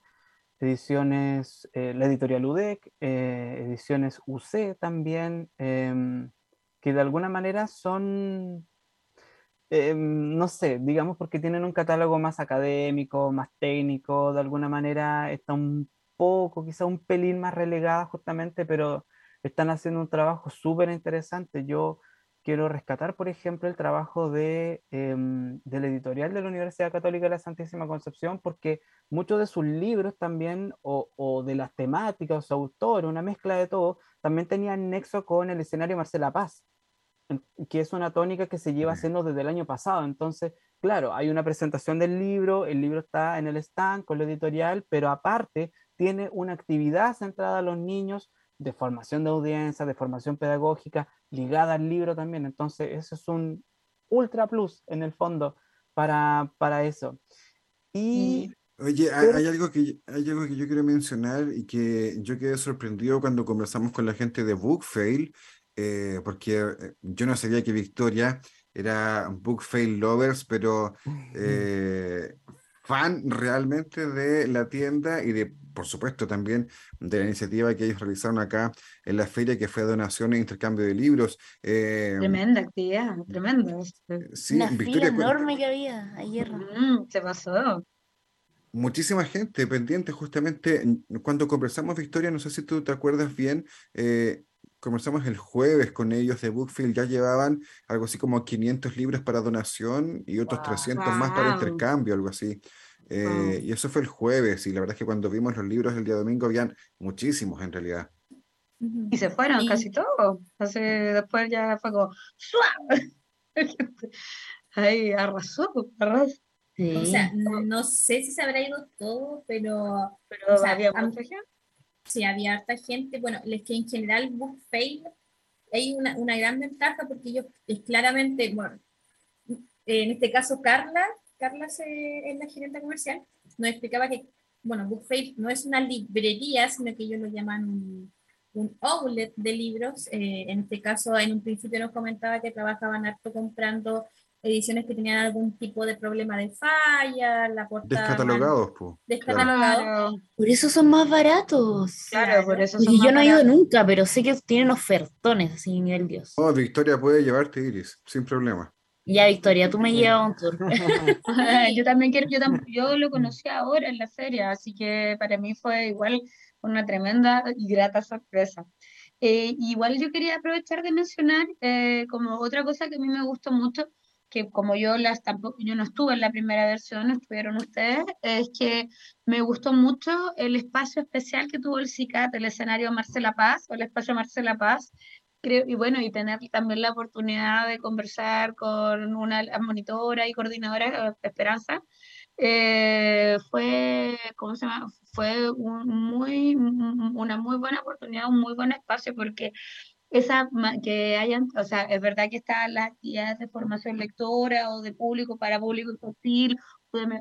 ediciones, eh, la editorial UDEC, eh, ediciones UC también, em, que de alguna manera son, em, no sé, digamos porque tienen un catálogo más académico, más técnico, de alguna manera está un poco, quizá un pelín más relegada justamente, pero están haciendo un trabajo súper interesante. Yo quiero rescatar, por ejemplo, el trabajo de, em, del editorial de la Universidad Católica de la Santísima Concepción, porque muchos de sus libros también, o, o de las temáticas, o su autor, una mezcla de todo, también tenían nexo con el escenario Marcela Paz, que es una tónica que se lleva haciendo desde el año pasado. Entonces, claro, hay una presentación del libro, el libro está en el stand con la editorial, pero aparte tiene una actividad centrada a los niños de formación de audiencia, de formación pedagógica, ligada al libro también. Entonces, eso es un ultra plus en el fondo para, para eso. Y Oye, hay, hay algo que, hay algo que yo quiero mencionar y que yo quedé sorprendido cuando conversamos con la gente de Bookfail, eh, porque eh, yo no sabía que Victoria era Bookfail Lovers, pero eh, fan realmente de la tienda y de, por supuesto, también de la iniciativa que ellos realizaron acá en la feria, que fue donación e intercambio de libros. Eh, Tremenda actividad, tremenda. sí, Una fila Victoria, cu- enorme que había ayer. Mm, se pasó. Muchísima gente pendiente justamente mm, cuando conversamos, Victoria, no sé si tú te acuerdas bien, eh, conversamos el jueves con ellos de Bookfield, ya llevaban algo así como 500 libros para donación y otros Wow. 300 más para intercambio, algo así. Eh, y eso fue el jueves, y la verdad es que cuando vimos los libros el día domingo habían muchísimos en realidad. Y se fueron Y- casi todos. Así, después ya fue como ¡suave! Ahí arrasó, arrasó. Sí. O sea, no sé si se habrá ido todo, pero Pero O sea, había a- mucha gente. sí había harta gente. Bueno, es que en general Book Fail hay una, una gran ventaja porque ellos es claramente, bueno, en este caso Carla, Carla se- es la gerente comercial, nos explicaba que, bueno, Book Fail no es una librería, sino que ellos lo llaman un, un outlet de libros. Eh, en este caso, en un principio nos comentaba que trabajaban harto comprando ediciones que tenían algún tipo de problema de falla, la portada Descatalogados, pues. descatalogado. Claro, Por eso son más baratos. claro, por eso Porque son yo más no he ido nunca, pero sé que tienen ofertones así nivel Dios. Oh, Victoria puede llevarte, Iris, sin problema. Ya, Victoria, tú me llevas a un tour. Yo también quiero, yo, tam- yo lo conocí ahora en la feria, así que para mí fue igual una tremenda y grata sorpresa. Eh, igual yo quería aprovechar de mencionar eh, como otra cosa que a mí me gustó mucho, que como yo las tampoco, yo no estuve en la primera versión, estuvieron ustedes, es que me gustó mucho el espacio especial que tuvo el CICAT, el escenario Marcela Paz, o el espacio Marcela Paz, creo, y bueno, y tener también la oportunidad de conversar con una monitora y coordinadora, Esperanza, eh, fue, ¿cómo se llama? Fue un muy, un- una muy buena oportunidad, un muy buen espacio, porque esa, que hayan, o sea, es verdad que están las actividades de formación lectora o de público para público infantil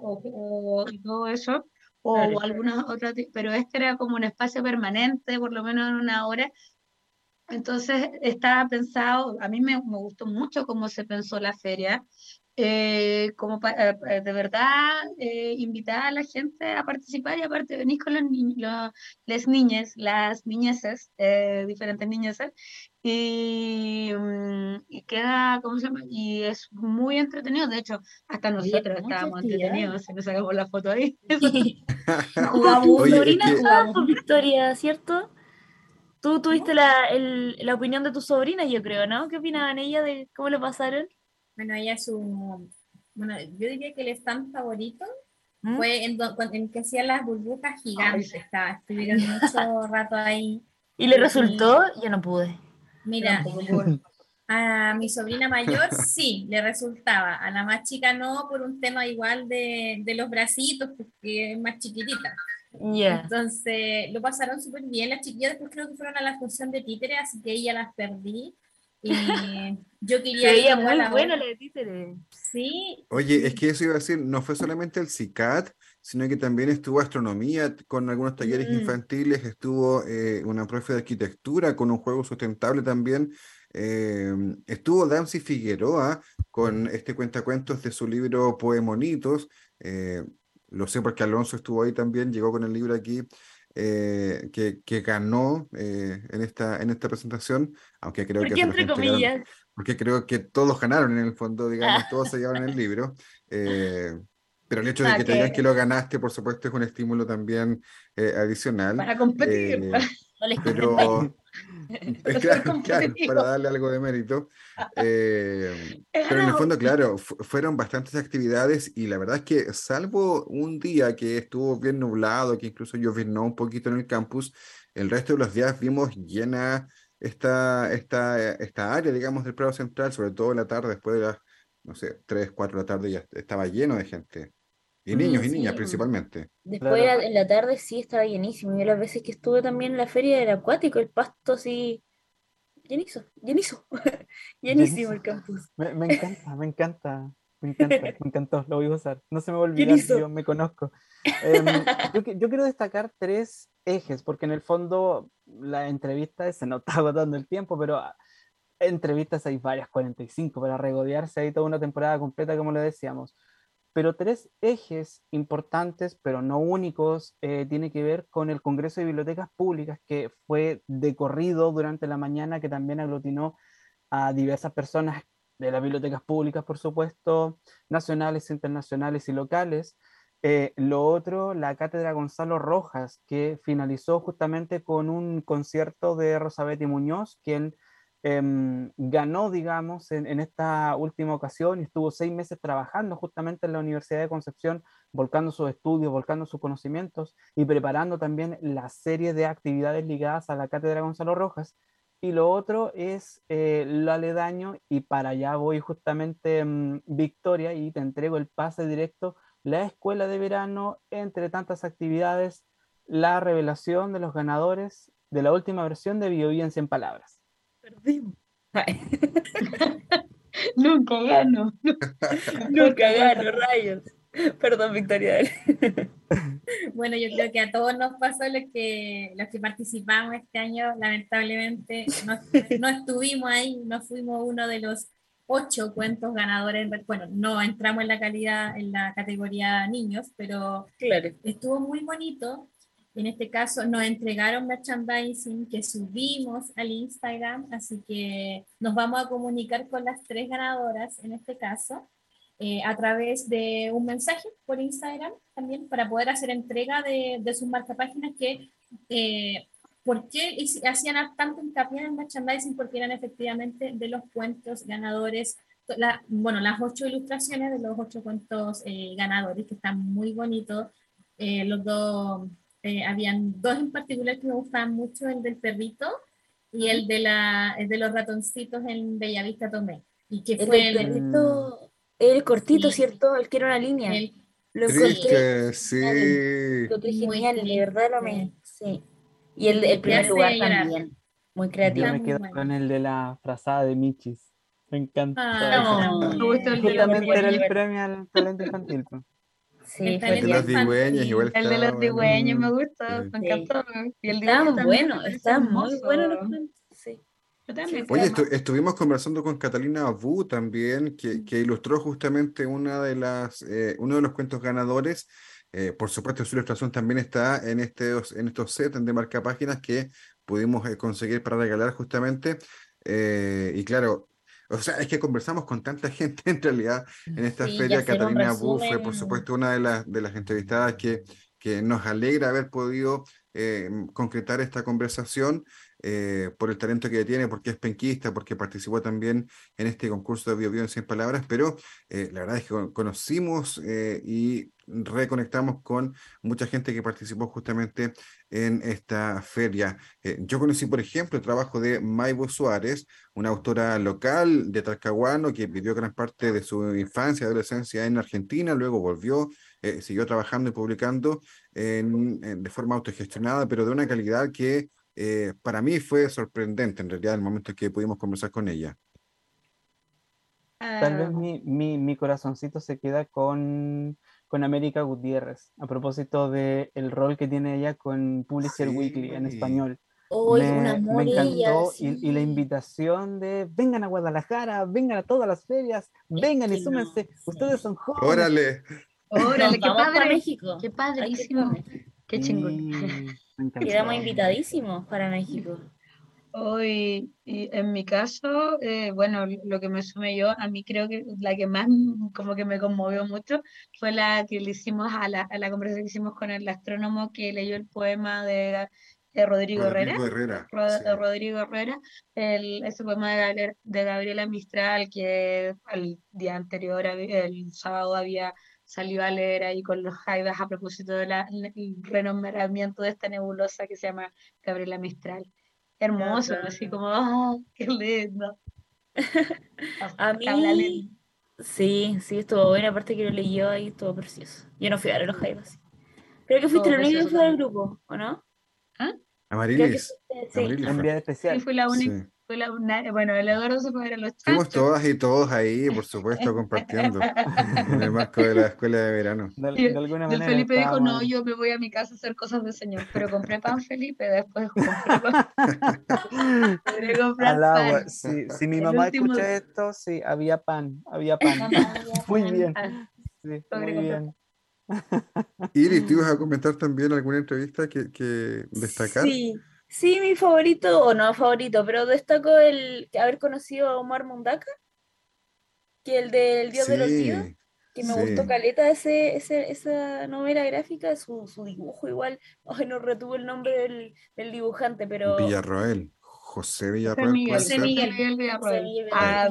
o, o- todo eso, o Claro. algunas otras, pero este era como un espacio permanente, por lo menos en una hora, entonces estaba pensado, a mí me, me gustó mucho cómo se pensó la feria, eh, como pa- eh, de verdad eh, invitar a la gente a participar y aparte venís con los ni- los- las niñas, las niñeces, eh, diferentes niñeces, y, mm, y queda, ¿cómo se llama? Y es muy entretenido, de hecho, hasta nosotros mucha estábamos entretenidos si nos sacamos la foto ahí. Jugamos, tu Oye, jugaba con Victoria, ¿cierto? Tú tuviste la, el- la opinión de tu sobrina, yo creo, ¿no? ¿Qué opinaban ella de cómo le pasaron? Bueno, ella es un. Bueno, yo diría que el stand favorito ¿Mm? fue en, en que hacían las burbujas gigantes. estaba- estuvieron mucho rato ahí. ¿Y le resultó? Yo no pude. Mira, pude. a mi sobrina mayor sí le resultaba, a la más chica no, por un tema igual de, de los bracitos, porque es más chiquitita. Ya. Entonces lo pasaron súper bien. Las chiquillas después creo que fueron a la función de títere, así que ella las perdí. Y yo Se quería ir veía muy a buena la de títere. Sí, Oye, es que eso iba a decir, no fue solamente el CICAT, sino que también estuvo astronomía con algunos talleres Mm. infantiles, estuvo eh, una profe de arquitectura con un juego sustentable también, eh, estuvo Dancy Figueroa con este cuentacuentos de su libro Poemonitos, eh, lo sé porque Alonso estuvo ahí también, llegó con el libro aquí, eh, que, que ganó eh, en esta, en esta presentación, aunque creo ¿Por que entre porque creo que todos ganaron en el fondo, digamos, todos se llevaron el libro. eh, pero el hecho de Ah, que te digan que- que lo ganaste, por supuesto, es un estímulo también adicional. Para competir. No les pero, eh, claro, claro, para darle algo de mérito. Eh, pero en el fondo, claro, fu- fueron bastantes actividades y la verdad es que salvo un día que estuvo bien nublado, que incluso llovinó un poquito en el campus, el resto de los días vimos llena esta, esta, esta área, digamos, del Prado Central, sobre todo en la tarde, después de las, no sé, 3, 4 de la tarde ya estaba lleno de gente. Y niños y niñas sí. principalmente. Después Claro. en la tarde sí estaba llenísimo. Yo las veces que estuve también en la feria era acuático, el pasto así llenizo, llenizo, llenísimo el campus. Me, me encanta, me encanta, me encanta, me encantó, lo voy a usar. No se me va a olvidar, yo me conozco. Em, yo, yo quiero destacar tres ejes, porque en el fondo la entrevista se nos está agotando el tiempo, pero ah, entrevistas hay varias, 45, para regodearse ahí toda una temporada completa, como le decíamos. Pero tres ejes importantes, pero no únicos, eh, tiene que ver con el Congreso de Bibliotecas Públicas, que fue decorrido durante la mañana, que también aglutinó a diversas personas de las bibliotecas públicas, por supuesto, nacionales, internacionales y locales. Eh, lo otro, la cátedra Gonzalo Rojas, que finalizó justamente con un concierto de Rosabeth Muñoz, quien em, ganó, digamos, en, esta última ocasión y estuvo seis meses trabajando justamente en la Universidad de Concepción, volcando sus estudios, volcando sus conocimientos y preparando también la serie de actividades ligadas a la Cátedra Gonzalo Rojas. Y lo otro es eh, lo aledaño, y para allá voy justamente, mm, Victoria, y te entrego el pase directo, la escuela de verano, entre tantas actividades, la revelación de los ganadores de la última versión de Bio Bio en 100 palabras. Perdimos. Nunca gano. Nunca gano, rayos. Perdón, Victoria. Bueno, yo creo que a todos nos pasó lo que los que participamos este año, lamentablemente no, no estuvimos ahí, no fuimos uno de los ocho cuentos ganadores. Bueno, no entramos en la calidad, en la categoría niños, pero Claro. estuvo muy bonito. En este caso nos entregaron merchandising que subimos al Instagram, así que nos vamos a comunicar con las tres ganadoras en este caso eh, a través de un mensaje por Instagram también para poder hacer entrega de, de sus marcapáginas que eh, ¿Por qué hacían tanto hincapié en el merchandising? Porque eran efectivamente de los cuentos ganadores, la- bueno, las ocho ilustraciones de los ocho cuentos eh, ganadores, que están muy bonitos. Eh, los dos, eh, habían dos en particular que me gustaban mucho, el del perrito y el de, la, el de los ratoncitos en Bellavista Tomé. Y que El fue el, perrito, el cortito, Sí. ¿cierto? El que era una línea. el- Lo encontré, Triste, sí. lo encontré genial, de verdad lo me. Sí. Y el, el primer lugar llorar. también. Muy Yo creativo. Está me quedo bueno. con el de la frazada de Michis. Me encanta. Ah, No. Me gustó el de los Justamente era el premio al talento infantil. Sí, El de los digüeños igual El de los bueno. digüeños me gustó, Sí. me encantó. Y el me pareció estaban muy buenos los cuentos. Sí. Oye, estu- estuvimos conversando con Catalina Abu también, que, que ilustró justamente una de las, eh, uno de los cuentos ganadores. Eh, por supuesto, su ilustración también está en estos, en estos sets de marcapáginas que pudimos eh, conseguir para regalar justamente. Eh, y claro, o sea, es que conversamos con tanta gente en realidad en esta Sí, feria. Catalina Abu fue, por supuesto, una de las, de las entrevistadas que, que nos alegra haber podido eh, concretar esta conversación eh, por el talento que tiene, porque es penquista, porque participó también en este concurso de Bio Bio en 100 palabras, pero eh, la verdad es que con- conocimos eh, y reconectamos con mucha gente que participó justamente en esta feria. Eh, yo conocí, por ejemplo, el trabajo de Maibo Suárez, una autora local de Talcahuano que vivió gran parte de su infancia adolescencia en Argentina, luego volvió, siguió trabajando y publicando de forma autogestionada, pero de una calidad que eh, para mí fue sorprendente en realidad el momento en que pudimos conversar con ella. Tal vez Ah, mi, mi, mi corazoncito se queda con, con América Gutiérrez, a propósito del el rol que tiene ella con Publisher Weekly en Sí. español. Me, un me encantó ella, y, y la sí. invitación de vengan a Guadalajara, vengan a todas las ferias, vengan y súmense, sí. ustedes son jóvenes. Órale, Órale, qué padre. México. Qué padrísimo. Qué chingón. Quedamos invitadísimos para México. Hoy, y en mi caso, eh, bueno, lo que me sumé yo, a mí creo que la que más como que me conmovió mucho fue la que le hicimos a la, a la conversación que hicimos con el astrónomo que leyó el poema de, de Rodrigo Herrera. Rodrigo Herrera. Sí. Rodrigo Herrera, el, ese poema de, Gabriel- de Gabriela Mistral que el día anterior, el sábado, había salido a leer ahí con los Jaivas a propósito del renombramiento de esta nebulosa que se llama Gabriela Mistral. Hermoso, así como, ¡ah, qué lindo! A mí, sí, sí, estuvo bueno. Aparte que lo leyó ahí, estuvo precioso. Yo no fui a ver a los Jaivas. Creo que fuiste la única que fue del también. grupo, ¿o no? Que Amarilis. sí. Amarilis fue. Enviada Sí, especial. fue la única, Sí. Fue la, una- bueno, el Eduardo se fue a ver a los Fuimos chanchos. todas y todos ahí, por supuesto, compartiendo en el marco de la escuela de verano. De, alguna el manera Felipe dijo, no, yo me voy a mi casa a hacer cosas de señor, pero compré pan, Felipe, después compré comprar Al agua. pan. Si, si mi mamá último- escucha esto, sí, había pan, había pan. Muy bien. Ah, Sí, muy comprar bien. Iris, ¿te ibas a comentar también alguna entrevista que, que destacar? Sí, sí, mi favorito, o no favorito, pero destaco el haber conocido a Omar Mundaka, que el del Dios del Olvido, Sí, que me sí. gustó caleta ese, ese, esa novela gráfica, su, su dibujo igual, ay, no retuve el nombre del, del dibujante, pero Villarroel, José Villarroel. José. Miguel. José Villarroel. Miguel Ah.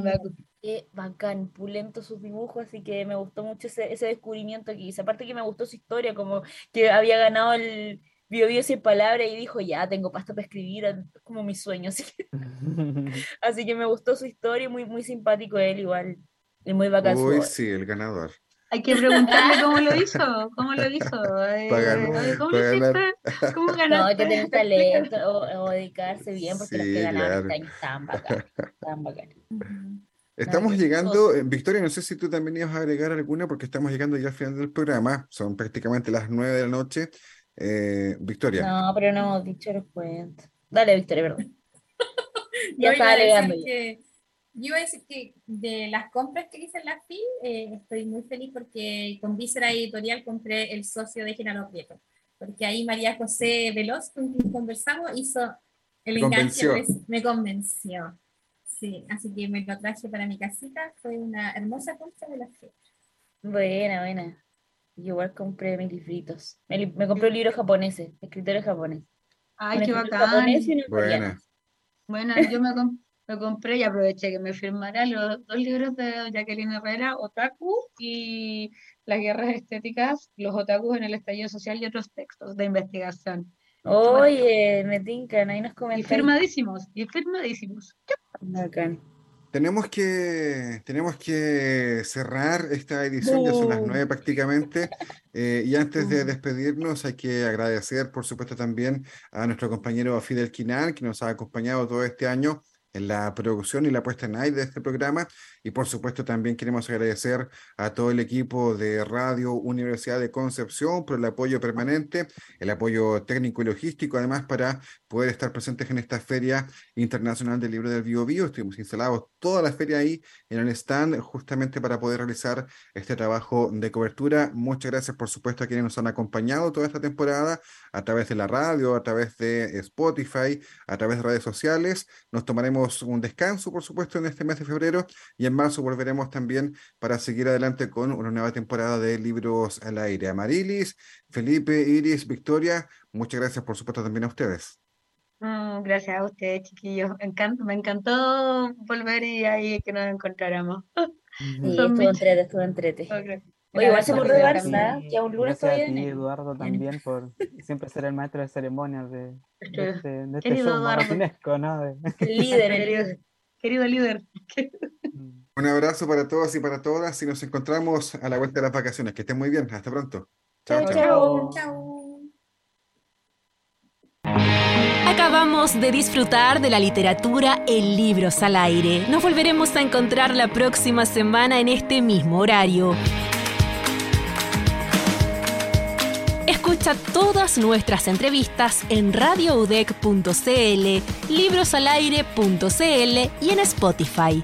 Qué bacán, pulento sus dibujos, así que me gustó mucho ese, ese descubrimiento que hizo. Aparte que me gustó su historia, como que había ganado el Bio Bio 100 palabras y dijo, ya, tengo pasta para escribir, es como mi sueño. Así que, así que me gustó su historia, muy, muy simpático él igual, y muy bacán Uy, sí, el ganador. Hay que preguntarle cómo lo hizo, cómo lo hizo. Eh, ganar, ¿Cómo lo ganar. hiciste? ¿Cómo No, hay ganaste? que tener talento o, o dedicarse bien, porque los Sí, que ganaron claro. estaban bacán, estaban bacán. Estamos qué llegando, eh, Victoria, no sé si tú también ibas a agregar alguna, porque estamos llegando ya al final del programa, son prácticamente las nueve de la noche. Eh, Victoria, No, pero no hemos dicho los cuentos. Dale, Victoria, perdón. Yo Ya iba estaba a decir alegando yo iba a decir que de las compras que hice en la FIL, eh, estoy muy feliz porque con Víscera Editorial compré el socio de Genaro Prieto. Porque ahí María José Veloz, con quien conversamos, hizo el enganche, convenció. pues, me convenció. Sí, así que me lo traje para mi casita. Fue una hermosa compra de la FIL. Buena, buena. Yo igual compré mis libritos. Me, li- me compré un libro japonés, escritores japoneses. Ay, Un qué bacán. y buena. Bueno, yo me, com- me compré y aproveché que me firmara los dos libros de Jacqueline Herrera, Otaku y Las guerras estéticas, los otakus en el estallido social y otros textos de investigación. Oye, me tincan, ahí nos Y comentan. firmadísimos, y firmadísimos. Bacán. Tenemos que, tenemos que cerrar esta edición, ya son las nueve prácticamente. eh, y antes de despedirnos, hay que agradecer, por supuesto, también a nuestro compañero Fidel Quinal, que nos ha acompañado todo este año en la producción y la puesta en aire de este programa. Y por supuesto, también queremos agradecer a todo el equipo de Radio Universidad de Concepción por el apoyo permanente, el apoyo técnico y logístico, además, para poder estar presentes en esta Feria Internacional del Libro del Bio Bio. Estuvimos instalados toda la feria ahí en el stand, justamente para poder realizar este trabajo de cobertura. Muchas gracias, por supuesto, a quienes nos han acompañado toda esta temporada a través de la radio, a través de Spotify, a través de redes sociales. Nos tomaremos un descanso, por supuesto, en este mes de febrero y en marzo volveremos también para seguir adelante con una nueva temporada de Libros al Aire. Amarilis, Felipe, Iris, Victoria, muchas gracias, por supuesto, también a ustedes. Mm, gracias a ustedes, chiquillos. Encan- me encantó volver y ahí que nos encontráramos. Sí, estuvo entrete, estuvo entrete. Ok. Oye, igual se gracias. Barça, que a un lunes Gracias a ti. Eduardo, también por siempre ser el maestro de ceremonias de, de Este- este, de este Querido show ¿no? De- líder, Querido, líder. querido líder. Un abrazo para todos y para todas y nos encontramos a la vuelta de las vacaciones. Que estén muy bien. Hasta pronto. Chao, Chao, chao. Acabamos de disfrutar de la literatura en Libros al Aire. Nos volveremos a encontrar la próxima semana en este mismo horario. Escucha todas nuestras entrevistas en radioudec.cl, librosalaire.cl y en Spotify.